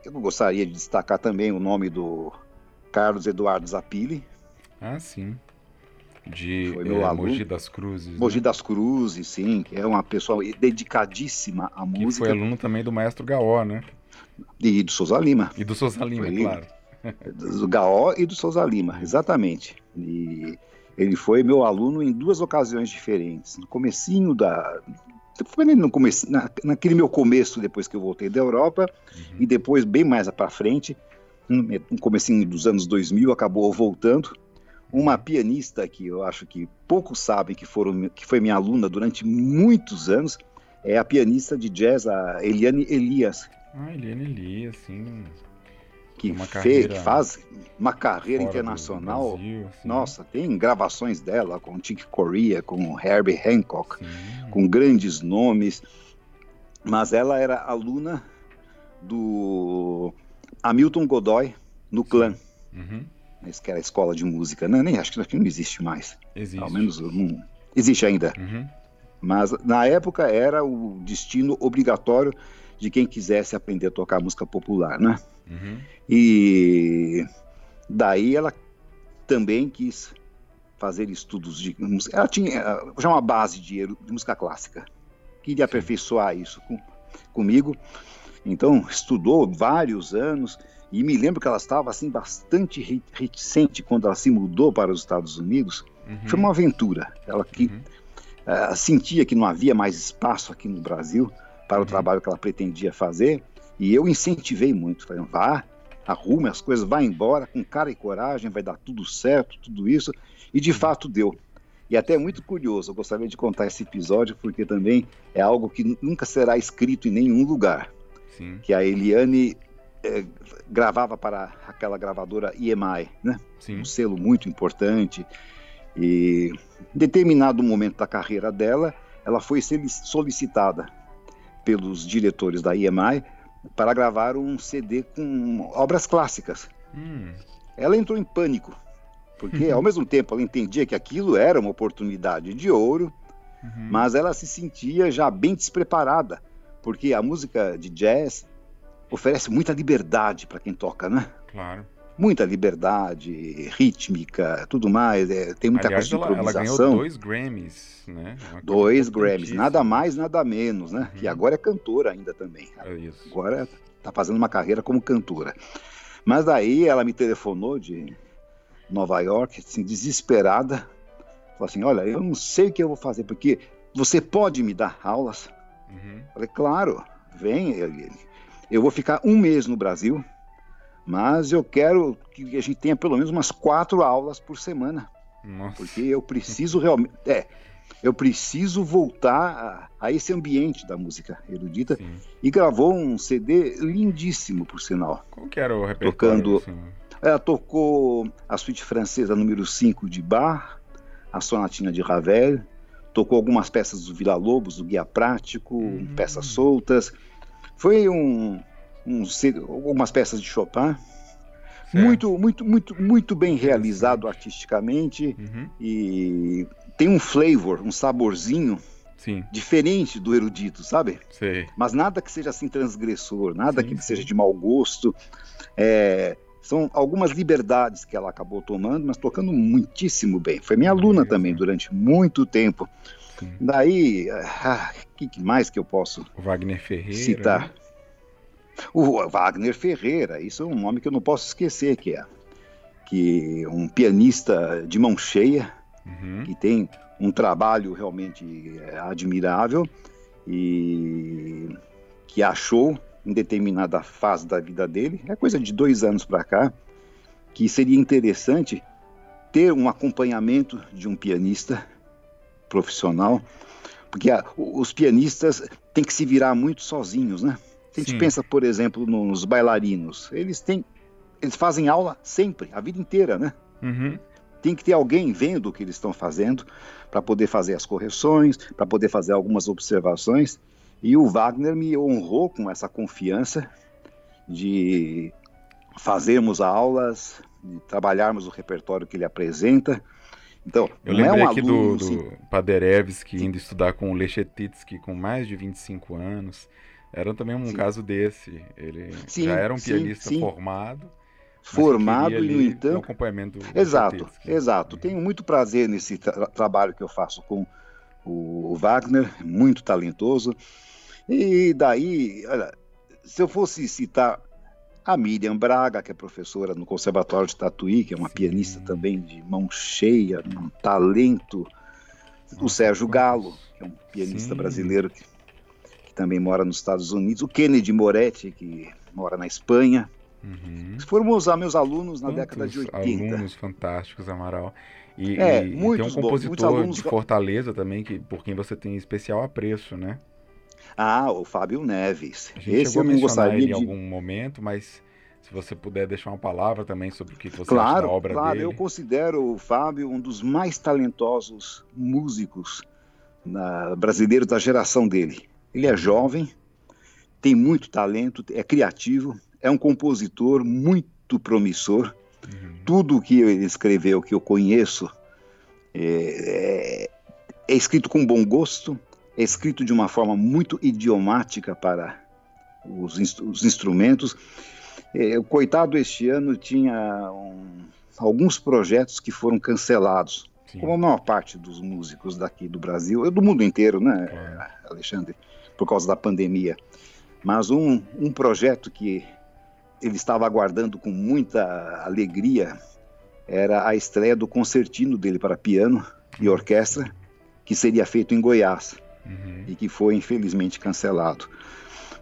eu gostaria de destacar também o nome do Carlos Eduardo Zapili. Ah, sim. De é. Mogi das Cruzes. Mogi né? das Cruzes, sim. É uma pessoa dedicadíssima à que música. foi aluno também do maestro Gaó, né? E do Souza Lima. E do Souza Lima, foi, claro. Do Gaó e do Souza Lima, exatamente. E ele foi meu aluno em duas ocasiões diferentes. No comecinho da... Foi no começo, na, naquele meu começo, depois que eu voltei da Europa, uhum. e depois, bem mais para frente, no comecinho dos anos 2000, acabou voltando. Uma pianista que eu acho que poucos sabem que, foram, que foi minha aluna durante muitos anos, é a pianista de jazz, a Eliane Elias. Ah, Eliane Elias, sim que, fez, que faz uma carreira internacional. Brasil, Nossa, tem gravações dela com Chick Corea, com Herbie Hancock, sim. com grandes nomes. Mas ela era aluna do Hamilton Godoy no clã. Uhum. Que era a escola de música, né? Nem acho que não existe mais. Existe. Ao menos um, existe ainda. Uhum. Mas na época era o destino obrigatório de quem quisesse aprender a tocar música popular, né? Uhum. E daí ela também quis fazer estudos de música. Ela tinha já uma base de, de música clássica. Queria aperfeiçoar isso com, comigo. Então, estudou vários anos e me lembro que ela estava assim bastante reticente quando ela se mudou para os Estados Unidos. Uhum. Foi uma aventura. Ela que uhum. uh, sentia que não havia mais espaço aqui no Brasil para o uhum. trabalho que ela pretendia fazer. E eu incentivei muito, falei, vá, arrume as coisas, vá embora, com cara e coragem, vai dar tudo certo, tudo isso. E de uhum. fato deu. E até é muito curioso, eu gostaria de contar esse episódio, porque também é algo que nunca será escrito em nenhum lugar. Sim. Que a Eliane é, gravava para aquela gravadora EMI, né? Sim. Um selo muito importante. E em determinado momento da carreira dela, ela foi solicitada pelos diretores da EMI para gravar um CD com obras clássicas. Hum. Ela entrou em pânico, porque ao mesmo tempo ela entendia que aquilo era uma oportunidade de ouro, uhum. mas ela se sentia já bem despreparada, porque a música de jazz oferece muita liberdade para quem toca, né? Claro muita liberdade rítmica, tudo mais. É, tem muita Aliás, coisa de improvisação. Ela, ganhou dois Grammys, né? dois Grammys, nada mais, nada menos, né? Uhum. E agora é cantora ainda também. É isso. Agora está fazendo uma carreira como cantora. Mas daí ela me telefonou de Nova York, assim, desesperada. Falou assim: Olha, eu não sei o que eu vou fazer, porque você pode me dar aulas? Uhum. Falei: Claro, vem. Eu vou ficar um mês no Brasil mas eu quero que a gente tenha pelo menos umas quatro aulas por semana. Nossa. Porque eu preciso realmente. É, eu preciso voltar a, a, esse ambiente da música erudita. Sim. E gravou um CD lindíssimo, por sinal. Qual que era o repertório? Tocando. Assim? Ela tocou a suíte francesa número 5 de Bach, a sonatina de Ravel, tocou algumas peças do Vila Lobos, do Guia Prático, hum. peças soltas. Foi um, um, algumas peças de Chopin. Certo. Muito, muito, muito, muito bem realizado artisticamente uhum. e tem um flavor, um saborzinho sim. diferente do erudito, sabe? Sei. Mas nada que seja assim transgressor, nada sim, que sim. seja de mau gosto. É, são algumas liberdades que ela acabou tomando, mas tocando muitíssimo bem. Foi minha aluna também durante muito tempo. Daí, o ah, que mais que eu posso o Wagner Ferreira, citar? Né? O Wagner Ferreira, isso é um nome que eu não posso esquecer, que é que um pianista de mão cheia, uhum. que tem um trabalho realmente é, admirável e que achou em determinada fase da vida dele, é coisa de dois anos para cá, que seria interessante ter um acompanhamento de um pianista profissional, porque a, os pianistas têm que se virar muito sozinhos, né? A gente Sim. pensa, por exemplo, nos bailarinos, eles têm, eles fazem aula sempre, a vida inteira, né? Uhum. Tem que ter alguém vendo o que eles estão fazendo para poder fazer as correções, para poder fazer algumas observações. E o Wagner me honrou com essa confiança de fazermos aulas de trabalharmos o repertório que ele apresenta. Então, eu lembrei é um aqui aluno, do, do Paderewski indo estudar com o Lechetitsky com mais de 25 anos. Era também um sim. caso desse. Ele sim, já era um pianista sim, formado. Formado e, no entanto. acompanhamento exato, exato. Tenho muito prazer nesse tra trabalho que eu faço com o Wagner, muito talentoso. E daí, olha, se eu fosse citar a Miriam Braga, que é professora no Conservatório de Tatuí, que é uma pianista também de mão cheia, um talento. O Sérgio Galo, que é um pianista Sim. brasileiro que, que, também mora nos Estados Unidos. O Kennedy Moretti, que mora na Espanha. Uhum. Foram os meus alunos na década de 80. Alunos fantásticos, Amaral. E, é, e, muitos e tem um compositor bons, de Fortaleza também, que, por quem você tem especial apreço, né? Ah, o Fábio Neves. Esse eu não gostaria de... em algum momento, mas se você puder deixar uma palavra também sobre o que você claro, acha da obra claro, dele. Eu considero o Fábio um dos mais talentosos músicos na, brasileiros da geração dele. Ele é jovem, tem muito talento, é criativo, é um compositor muito promissor. Uhum. Tudo que ele escreveu, que eu conheço, é, é, é escrito com bom gosto, é escrito de uma forma muito idiomática para os, os instrumentos. É, o coitado este ano tinha um, alguns projetos que foram cancelados, Sim. como a maior parte dos músicos daqui do Brasil, do mundo inteiro, né, é. Alexandre, por causa da pandemia. Mas um, um projeto que ele estava aguardando com muita alegria era a estreia do concertino dele para piano e orquestra, que seria feito em Goiás uhum. e que foi infelizmente cancelado.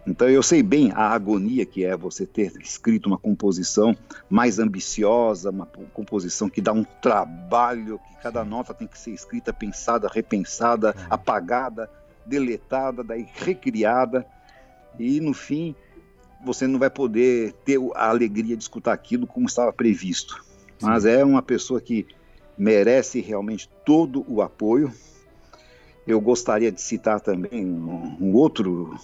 Então eu sei bem a agonia que é você ter escrito uma composição mais ambiciosa, uma composição que dá um trabalho, que cada nota tem que ser escrita, pensada, repensada, uhum. apagada, deletada, daí recriada e no fim você não vai poder ter a alegria de escutar aquilo como estava previsto. Sim. Mas é uma pessoa que merece realmente todo o apoio eu gostaria de citar também um, outro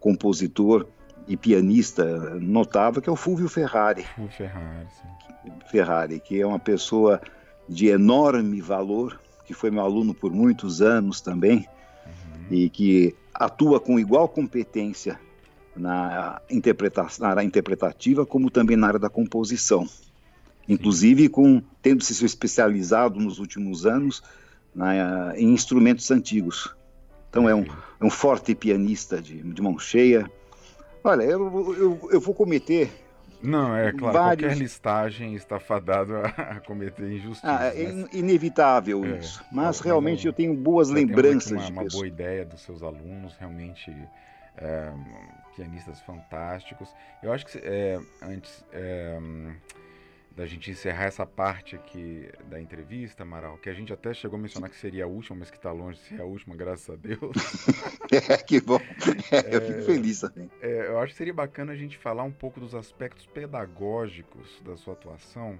compositor e pianista notável, que é o Fulvio Ferrari. Fulvio Ferrari, sim. Ferrari, que é uma pessoa de enorme valor, que foi meu aluno por muitos anos também, uhum. e que atua com igual competência na, interpretação, na área interpretativa, como também na área da composição. Inclusive, com tendo se especializado nos últimos anos na, em instrumentos antigos. Então é um, é um forte pianista de, de mão cheia. Olha, eu, eu, eu vou cometer. Não, é claro, vários... qualquer listagem está fadado a, (laughs) cometer injustiça. Ah, é mas... inevitável é, isso. Mas realmente eu tenho boas lembranças uma, de uma boa ideia dos seus alunos, realmente é, pianistas fantásticos. Eu acho que é, antes. É, da gente encerrar essa parte aqui da entrevista, Amaral, que a gente até chegou a mencionar que seria a última, mas que está longe de ser a última, graças a Deus. (laughs) é, que bom. É, eu fico feliz também. É, eu acho que seria bacana a gente falar um pouco dos aspectos pedagógicos da sua atuação.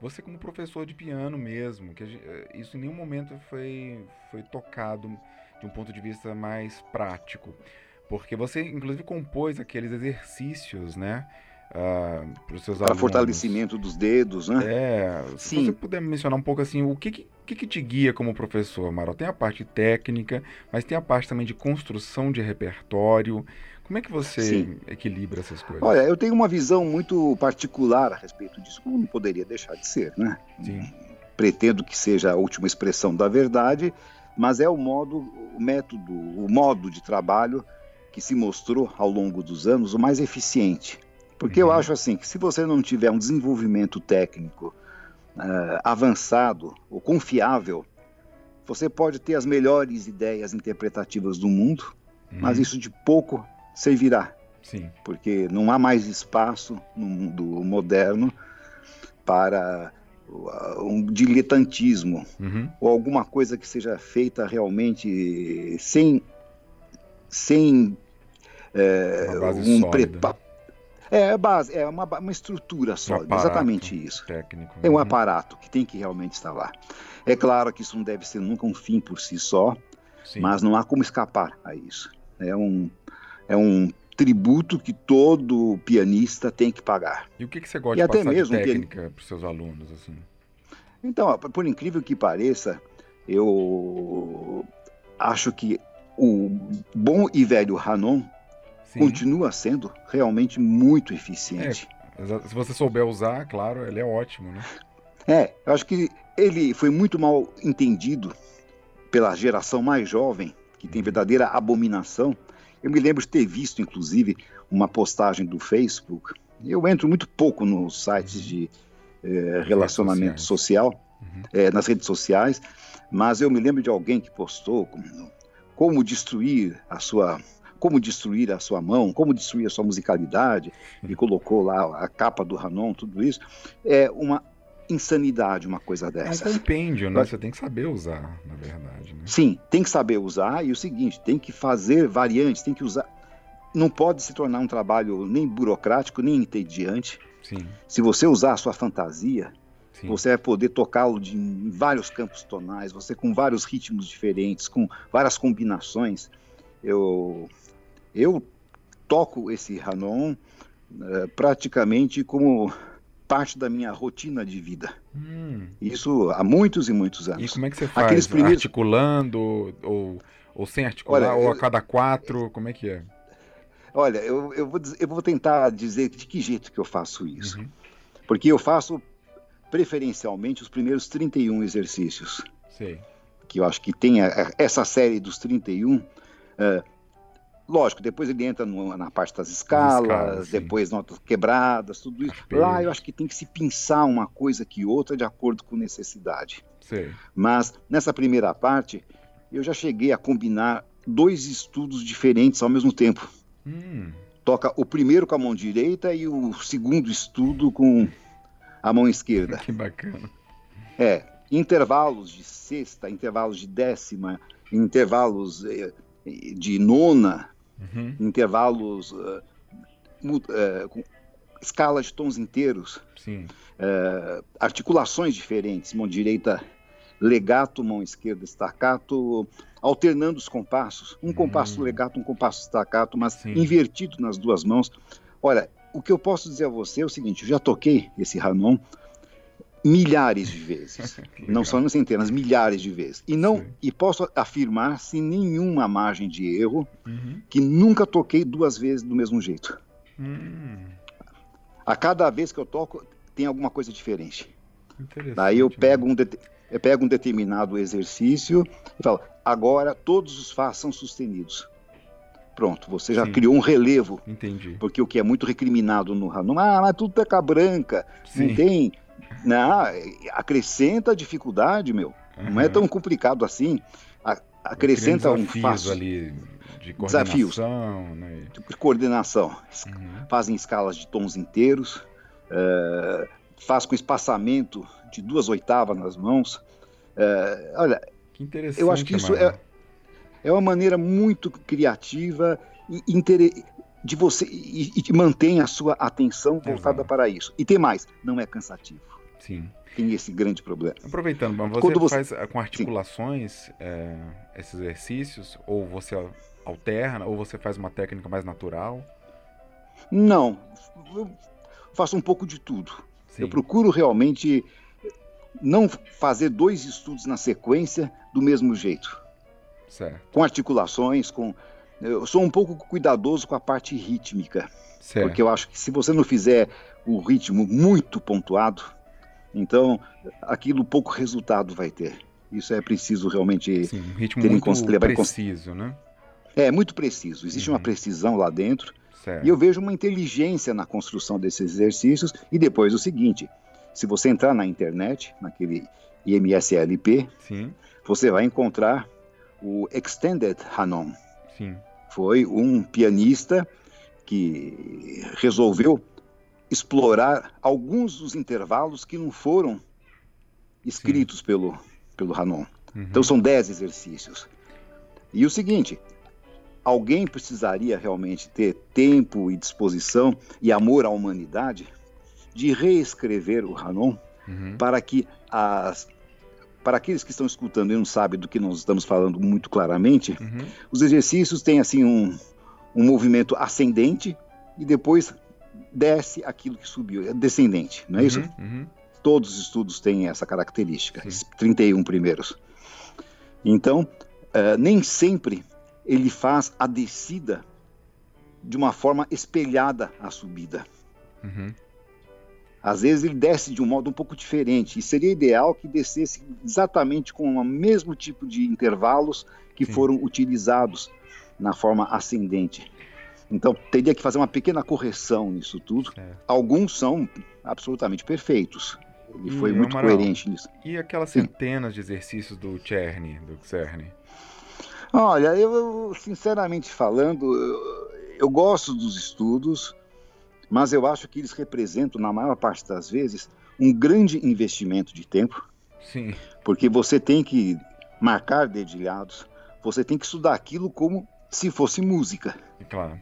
Você como professor de piano mesmo, que gente, é, isso em nenhum momento foi, foi tocado de um ponto de vista mais prático. Porque você, inclusive, compôs aqueles exercícios, né? Uh, para os seus para alunos. fortalecimento dos dedos, né? É, se Sim. você puder mencionar um pouco assim, o que, que, que te guia como professor, Amaral? Tem a parte técnica, mas tem a parte também de construção de repertório. Como é que você Sim. equilibra essas coisas? Olha, eu tenho uma visão muito particular a respeito disso, como não poderia deixar de ser, né? Sim. Pretendo que seja a última expressão da verdade, mas é o modo, o método, o modo de trabalho que se mostrou ao longo dos anos o mais eficiente. Porque uhum. eu acho assim que se você não tiver um desenvolvimento técnico uh, avançado ou confiável, você pode ter as melhores ideias interpretativas do mundo, uhum. mas isso de pouco servirá. Sim. Porque não há mais espaço no mundo moderno para um diletantismo uhum. ou alguma coisa que seja feita realmente sem sem é, um preparo é, base, é uma, uma estrutura sólida, um exatamente isso. Técnico. É um uhum. aparato que tem que realmente estar lá. É claro que isso não deve ser nunca um fim por si só, Sim. mas não há como escapar a isso. É um, é um tributo que todo pianista tem que pagar. E o que, que você gosta e de até passar mesmo de técnica pian... para os seus alunos? assim? Então, por incrível que pareça, eu acho que o bom e velho Hanon Sim. continua sendo realmente muito eficiente. É, se você souber usar, claro, ele é ótimo, né? É, eu acho que ele foi muito mal entendido pela geração mais jovem, que tem verdadeira abominação. Eu me lembro de ter visto, inclusive, uma postagem do Facebook. Eu entro muito pouco nos sites de é, relacionamento social, uhum. é, nas redes sociais, mas eu me lembro de alguém que postou como, como destruir a sua como destruir a sua mão, como destruir a sua musicalidade, e colocou lá a capa do Hanon, tudo isso, é uma insanidade uma coisa dessa. É um compêndio, né? Você tem que saber usar, na verdade. Né? Sim, tem que saber usar e o seguinte, tem que fazer variantes, tem que usar. Não pode se tornar um trabalho nem burocrático, nem entediante. Sim. Se você usar a sua fantasia, Sim. você vai poder tocá-lo em vários campos tonais, você com vários ritmos diferentes, com várias combinações. Eu, eu toco esse Hanon uh, praticamente como parte da minha rotina de vida. Hum. Isso há muitos e muitos anos. E como é que você faz? Aqueles primeiros... Articulando ou, ou sem articular, Olha, ou a cada quatro, como é que é? Olha, eu, eu, vou, eu vou tentar dizer de que jeito que eu faço isso. Uhum. Porque eu faço preferencialmente os primeiros 31 exercícios. Sim. Que eu acho que tem a, essa série dos 31, uh, Lógico, depois ele entra no, na parte das escalas, escalas depois notas quebradas, tudo isso. Lá eu acho que tem que se pensar uma coisa que outra de acordo com necessidade. Sim. Mas nessa primeira parte, eu já cheguei a combinar dois estudos diferentes ao mesmo tempo. Hum. Toca o primeiro com a mão direita e o segundo estudo com a mão esquerda. (laughs) que bacana. É, intervalos de sexta, intervalos de décima, intervalos eh, de nona, uhum. intervalos, uh, uh, com escalas de tons inteiros, uh, articulações diferentes, mão direita legato, mão esquerda staccato, alternando os compassos, um compasso uhum. legato, um compasso staccato, mas Sim. invertido nas duas mãos. Olha, o que eu posso dizer a você é o seguinte: eu já toquei esse Hanon milhares de vezes. (laughs) não são centenas, milhares de vezes. E não e posso afirmar sem nenhuma margem de erro uhum. que nunca toquei duas vezes do mesmo jeito. Uhum. A cada vez que eu toco tem alguma coisa diferente. Daí eu pego um eu pego um determinado exercício e falo: agora todos os fás são sustenidos. Pronto, você já Sim. criou um relevo. Entendi. Porque o que é muito recriminado no Hanon, ah, mas tudo peca branca, Sim. não tem não, acrescenta dificuldade, meu. Uhum. Não é tão complicado assim. acrescenta um fácil ali de coordenação, né? de coordenação. Uhum. Fazem escalas de tons inteiros, uh, faz com espaçamento de duas oitavas nas mãos. Uh, olha, eu acho que isso é, é uma maneira muito criativa e de você e, e mantém a sua atenção voltada Exato. para isso. E tem mais, não é cansativo. Sim. Tem esse grande problema. Aproveitando, você, você... faz eh, com articulações é, esses exercícios? Ou você alterna? Ou você faz uma técnica mais natural? Não. Eu faço um pouco de tudo. Sim. Eu procuro realmente não fazer dois estudos na sequência do mesmo jeito. Certo. Com articulações, com. Eu sou um pouco cuidadoso com a parte rítmica. Certo. Porque eu acho que se você não fizer o ritmo muito pontuado, então, aquilo pouco resultado vai ter. Isso é preciso realmente Sim, um ritmo ter muito em preciso, né? É, muito preciso. Existe uhum. uma precisão lá dentro. Certo. E eu vejo uma inteligência na construção desses exercícios. E depois o seguinte, se você entrar na internet, naquele IMSLP, Sim. você vai encontrar o Extended Hanon. Sim. Foi um pianista que resolveu explorar alguns dos intervalos que não foram escritos pelo, pelo Hanon. Uhum. Então são dez exercícios. E o seguinte, alguém precisaria realmente ter tempo e disposição e amor à humanidade de reescrever o Hanon uhum. para que as para aqueles que estão escutando e não sabem do que nós estamos falando muito claramente, uhum. os exercícios têm assim um, um movimento ascendente e depois desce aquilo que subiu, é descendente, não é uhum, isso? Uhum. Todos os estudos têm essa característica, Sim. esses 31 primeiros. Então, uh, nem sempre ele faz a descida de uma forma espelhada à subida. Uhum. Às vezes ele desce de um modo um pouco diferente, e seria ideal que descesse exatamente com o mesmo tipo de intervalos que Sim. foram utilizados na forma ascendente. Então, teria que fazer uma pequena correção nisso tudo. É. Alguns são absolutamente perfeitos. Ele e foi muito Amaral, coerente nisso. E aquelas Sim. centenas de exercícios do Czerny, do Czerny? Olha, eu, sinceramente falando, eu, eu gosto dos estudos, mas eu acho que eles representam, na maior parte das vezes, um grande investimento de tempo. Sim. Porque você tem que marcar dedilhados, você tem que estudar aquilo como se fosse música. Claro.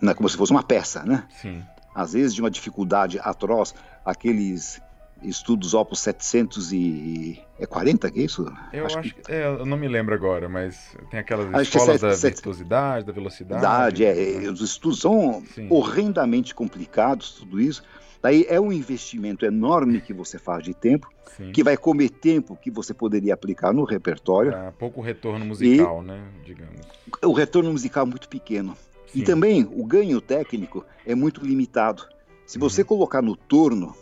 Não é como se fosse uma peça, né? Sim. Às vezes de uma dificuldade atroz, aqueles estudos Opus 740, que é isso? Eu acho, acho que... é, eu não me lembro agora, mas tem aquelas acho escolas da virtuosidade, da velocidade. É, né? os estudos são Sim. horrendamente complicados, tudo isso. Daí é um investimento enorme que você faz de tempo, Sim. que vai comer tempo que você poderia aplicar no repertório. É, pouco retorno musical, né? Digamos. O retorno musical é muito pequeno. Sim. E também o ganho técnico é muito limitado. Se você uhum. colocar no torno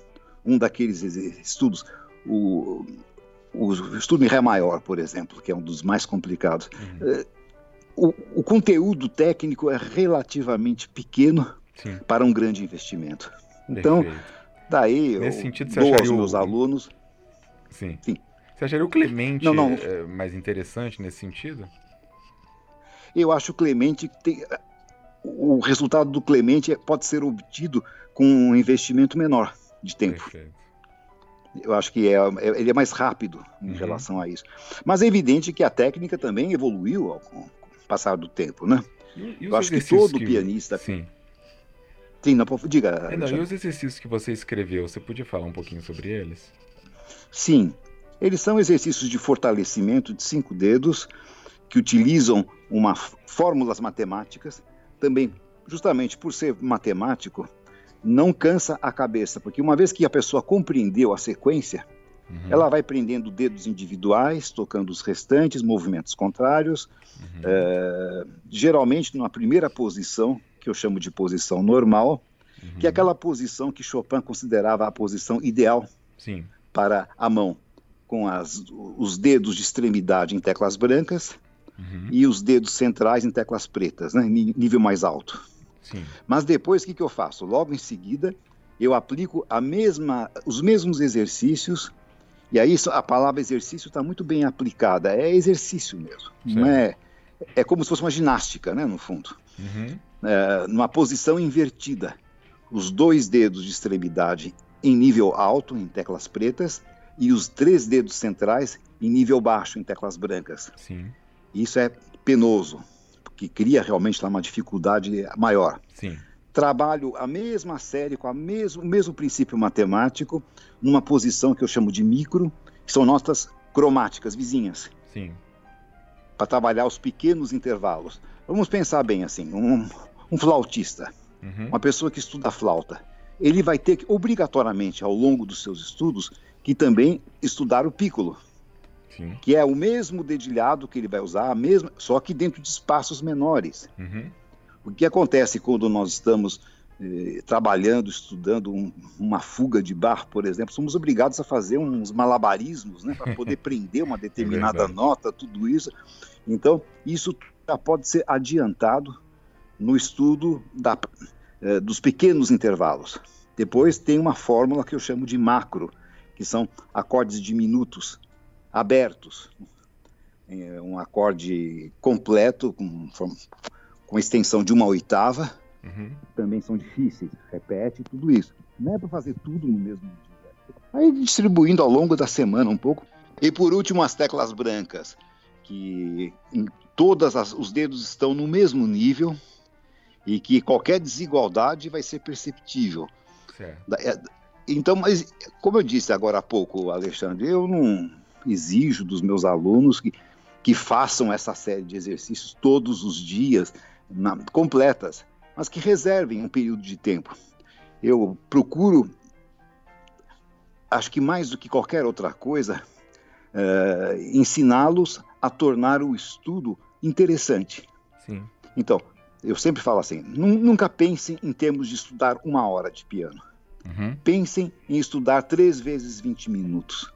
um daqueles estudos, o, o estudo em Ré maior, por exemplo, que é um dos mais complicados, uhum. É, o, o, conteúdo técnico é relativamente pequeno Sim. para um grande investimento. Então, daí Nesse eu sentido, você dou aos meus o... alunos. Sim. Sim. Você acharia o Clemente não, não. É, mais interessante nesse sentido? Eu acho o Clemente tem, o resultado do Clemente pode ser obtido com um investimento menor de tempo. Perfeito. Eu acho que é, é, ele é mais rápido em uhum. relação a isso. Mas é evidente que a técnica também evoluiu ao, com o passar do tempo, né? E, e eu acho que todo que... pianista. Sim. Sim, não, diga. É, não, e os exercícios que você escreveu, você podia falar um pouquinho sobre eles? Sim. Eles são exercícios de fortalecimento de cinco dedos que utilizam uma fórmulas matemáticas. Também, justamente por ser matemático, não cansa a cabeça, porque uma vez que a pessoa compreendeu a sequência, uhum. ela vai prendendo dedos individuais, tocando os restantes, movimentos contrários, uhum. é, geralmente numa primeira posição, que eu chamo de posição normal, uhum. que é aquela posição que Chopin considerava a posição ideal Sim. para a mão, com as, os dedos de extremidade em teclas brancas uhum. e os dedos centrais em teclas pretas, né, nível mais alto. Sim. Mas depois o que, que eu faço? Logo em seguida, eu aplico a mesma, os mesmos exercícios, e aí a palavra exercício está muito bem aplicada, é exercício mesmo, não é, é como se fosse uma ginástica, né, no fundo. Uhum. É, numa posição invertida, os dois dedos de extremidade em nível alto, em teclas pretas, e os três dedos centrais em nível baixo, em teclas brancas. Sim. Isso é penoso, que cria realmente lá uma dificuldade maior. Sim. Trabalho a mesma série com a mesmo, o mesmo princípio matemático, numa posição que eu chamo de micro, que são notas cromáticas vizinhas. Sim. Para trabalhar os pequenos intervalos. Vamos pensar bem assim: um, um flautista, uhum. uma pessoa que estuda flauta, ele vai ter que, obrigatoriamente, ao longo dos seus estudos, que também estudar o piccolo. Sim. que é o mesmo dedilhado que ele vai usar, a mesma, só que dentro de espaços menores. Uhum. O que acontece quando nós estamos eh, trabalhando, estudando um, uma fuga de bar, por exemplo, somos obrigados a fazer uns malabarismos né, para poder (laughs) prender uma determinada é nota, tudo isso. Então, isso já pode ser adiantado no estudo da, eh, dos pequenos intervalos. Depois tem uma fórmula que eu chamo de macro, que são acordes diminutos, abertos. É um acorde completo, com, com extensão de uma oitava, uhum. também são difíceis, repete tudo isso. Não é para fazer tudo no mesmo dia. Aí distribuindo ao longo da semana um pouco. E por último, as teclas brancas, que em todas as, os dedos estão no mesmo nível e que qualquer desigualdade vai ser perceptível. Certo. É, então, mas como eu disse agora há pouco, Alexandre, eu não exijo dos meus alunos que, que façam essa série de exercícios todos os dias, na, completas, mas que reservem um período de tempo. Eu procuro, acho que mais do que qualquer outra coisa, uh, ensiná-los a tornar o estudo interessante. Sim. Então, eu sempre falo assim: nunca pensem em termos de estudar uma hora de piano. Uhum. Pensem em estudar três vezes 20 minutos.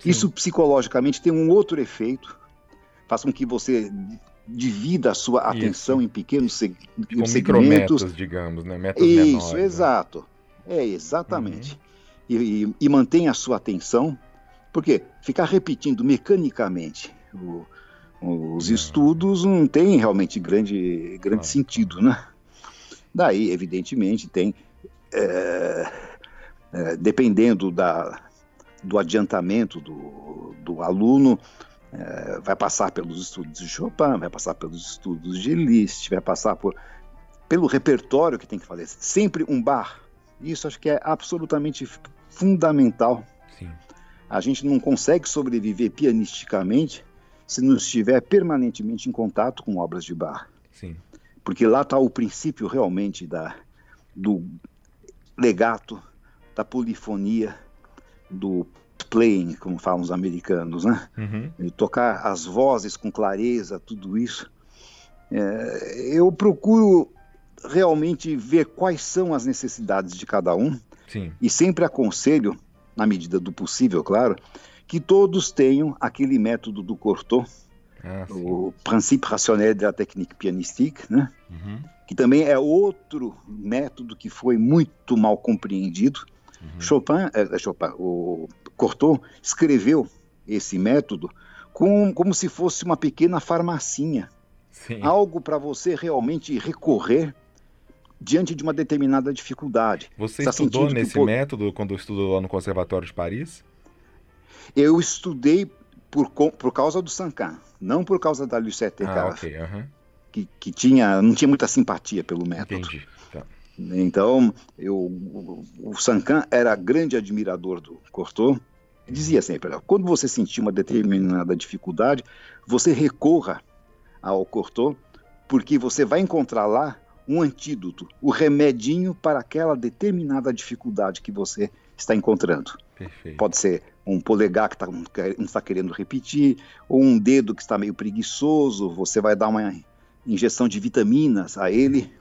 Sim. Isso psicologicamente tem um outro efeito, faz com que você divida a sua Isso. atenção em pequenos seg Com segmentos. digamos, né? Metas Isso, menores, né? exato. Né? É, exatamente. Uhum. E, e, e mantenha a sua atenção, porque ficar repetindo mecanicamente o, os estudos não tem realmente grande, grande sentido, né? Daí, evidentemente, tem, é, é, dependendo da, do adiantamento do, do aluno, é, vai passar pelos estudos de Chopin, vai passar pelos estudos de Liszt, vai passar por, pelo repertório que tem que fazer. Sempre um bar. Isso acho que é absolutamente fundamental. Sim. A gente não consegue sobreviver pianisticamente se não estiver permanentemente em contato com obras de bar. Sim. Porque lá está o princípio realmente da, do legato, da polifonia, do playing, como falam os americanos, né? Uhum. tocar as vozes com clareza, tudo isso. É, eu procuro realmente ver quais são as necessidades de cada um Sim. e sempre aconselho, na medida do possível, claro, que todos tenham aquele método do Cortot, ah, o princípio rationnel da técnica pianistique, né? Uhum. que também é outro método que foi muito mal compreendido. Uhum. Chopin, é, Chopin, o Cortot escreveu esse método com, como se fosse uma pequena farmacinha. Sim. Algo para você realmente recorrer diante de uma determinada dificuldade. Você tá estudou nesse que, método quando estudou lá no Conservatório de Paris? Eu estudei por, por causa do Sancan, não por causa da Lucette ah, okay, que, que tinha, não tinha muita simpatia pelo método. Entendi. Tá. Então, eu, o Sancan era grande admirador do Cortot, dizia sempre, quando você sentir uma determinada dificuldade, você recorra ao Cortot, porque você vai encontrar lá um antídoto, o remedinho para aquela determinada dificuldade que você está encontrando. Perfeito. Pode ser um polegar que tá, não está querendo repetir, ou um dedo que está meio preguiçoso, você vai dar uma injeção de vitaminas a ele.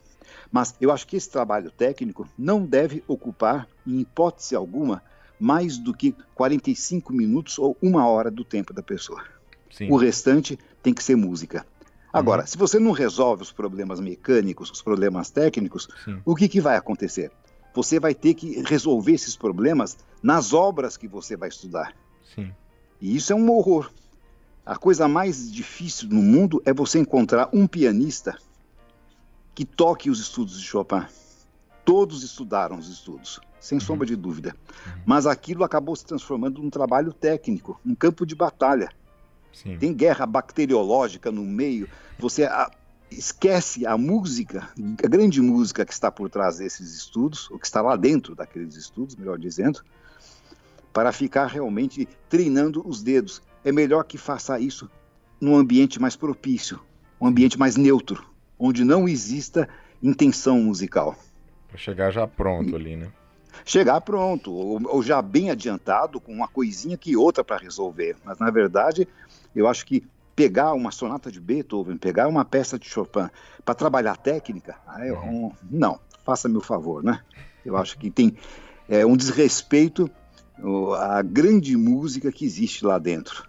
Mas eu acho que esse trabalho técnico não deve ocupar, em hipótese alguma, mais do que 45 minutos ou uma hora do tempo da pessoa. Sim. O restante tem que ser música. Agora, uhum. se você não resolve os problemas mecânicos, os problemas técnicos, Sim. o que, que vai acontecer? Você vai ter que resolver esses problemas nas obras que você vai estudar. Sim. E isso é um horror. A coisa mais difícil no mundo é você encontrar um pianista que toque os estudos de Chopin. Todos estudaram os estudos sem uhum. sombra de dúvida. Uhum. Mas aquilo acabou se transformando num trabalho técnico, um campo de batalha. Sim. Tem guerra bacteriológica no meio. Você a, esquece a música, a grande música que está por trás desses estudos, ou que está lá dentro daqueles estudos, melhor dizendo, para ficar realmente treinando os dedos. É melhor que faça isso num ambiente mais propício, um ambiente mais neutro, onde não exista intenção musical. Para chegar já pronto ali, né? chegar pronto, ou, ou já bem adiantado, com uma coisinha que outra para resolver. Mas, na verdade, eu acho que pegar uma sonata de Beethoven, pegar uma peça de Chopin para trabalhar técnica, aí, uhum. um, não, faça-me o favor, né? Eu acho que tem é, um desrespeito à grande música que existe lá dentro.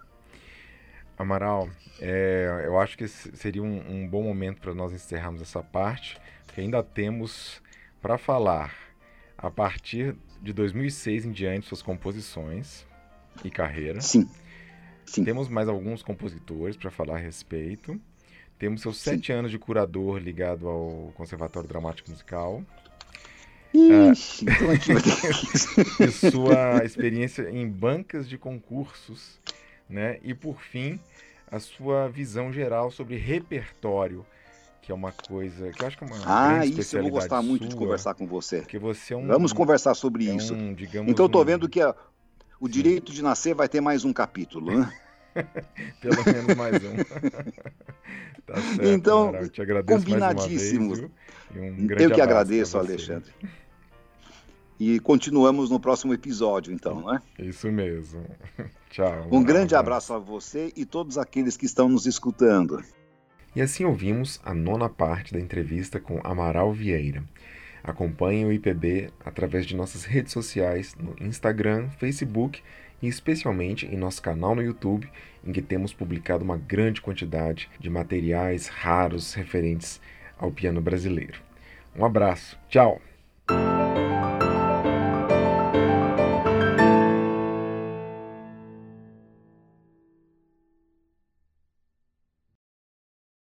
Amaral, é, eu acho que seria um, um bom momento para nós encerrarmos essa parte, porque ainda temos para falar a partir de 2006 em diante suas composições e carreira. Sim. Sim. Temos mais alguns compositores para falar a respeito. Temos seus Sim. sete anos de curador ligado ao Conservatório Dramático Musical. Ixi, ah, então e (laughs) sua experiência em bancas de concursos, né? E por fim, a sua visão geral sobre repertório que é uma coisa que eu acho que é uma Ah, isso eu vou gostar muito de conversar com você. Porque você é um Vamos conversar sobre é isso. Um, então eu tô vendo que a, o direito de nascer vai ter mais um capítulo, né? (laughs) Pelo menos mais um. (laughs) tá certo, então, Amaral. te agradeço combinadíssimos. Mais uma vez, um grande Eu que agradeço, Alexandre. E continuamos no próximo episódio, então, não é? Isso mesmo. (laughs) Tchau. Um grande abraço a você e todos aqueles que estão nos escutando. E assim ouvimos a nona parte da entrevista com Amaral Vieira. Acompanhe o IPB através de nossas redes sociais no Instagram, Facebook e especialmente em nosso canal no YouTube, em que temos publicado uma grande quantidade de materiais raros referentes ao piano brasileiro. Um abraço, tchau!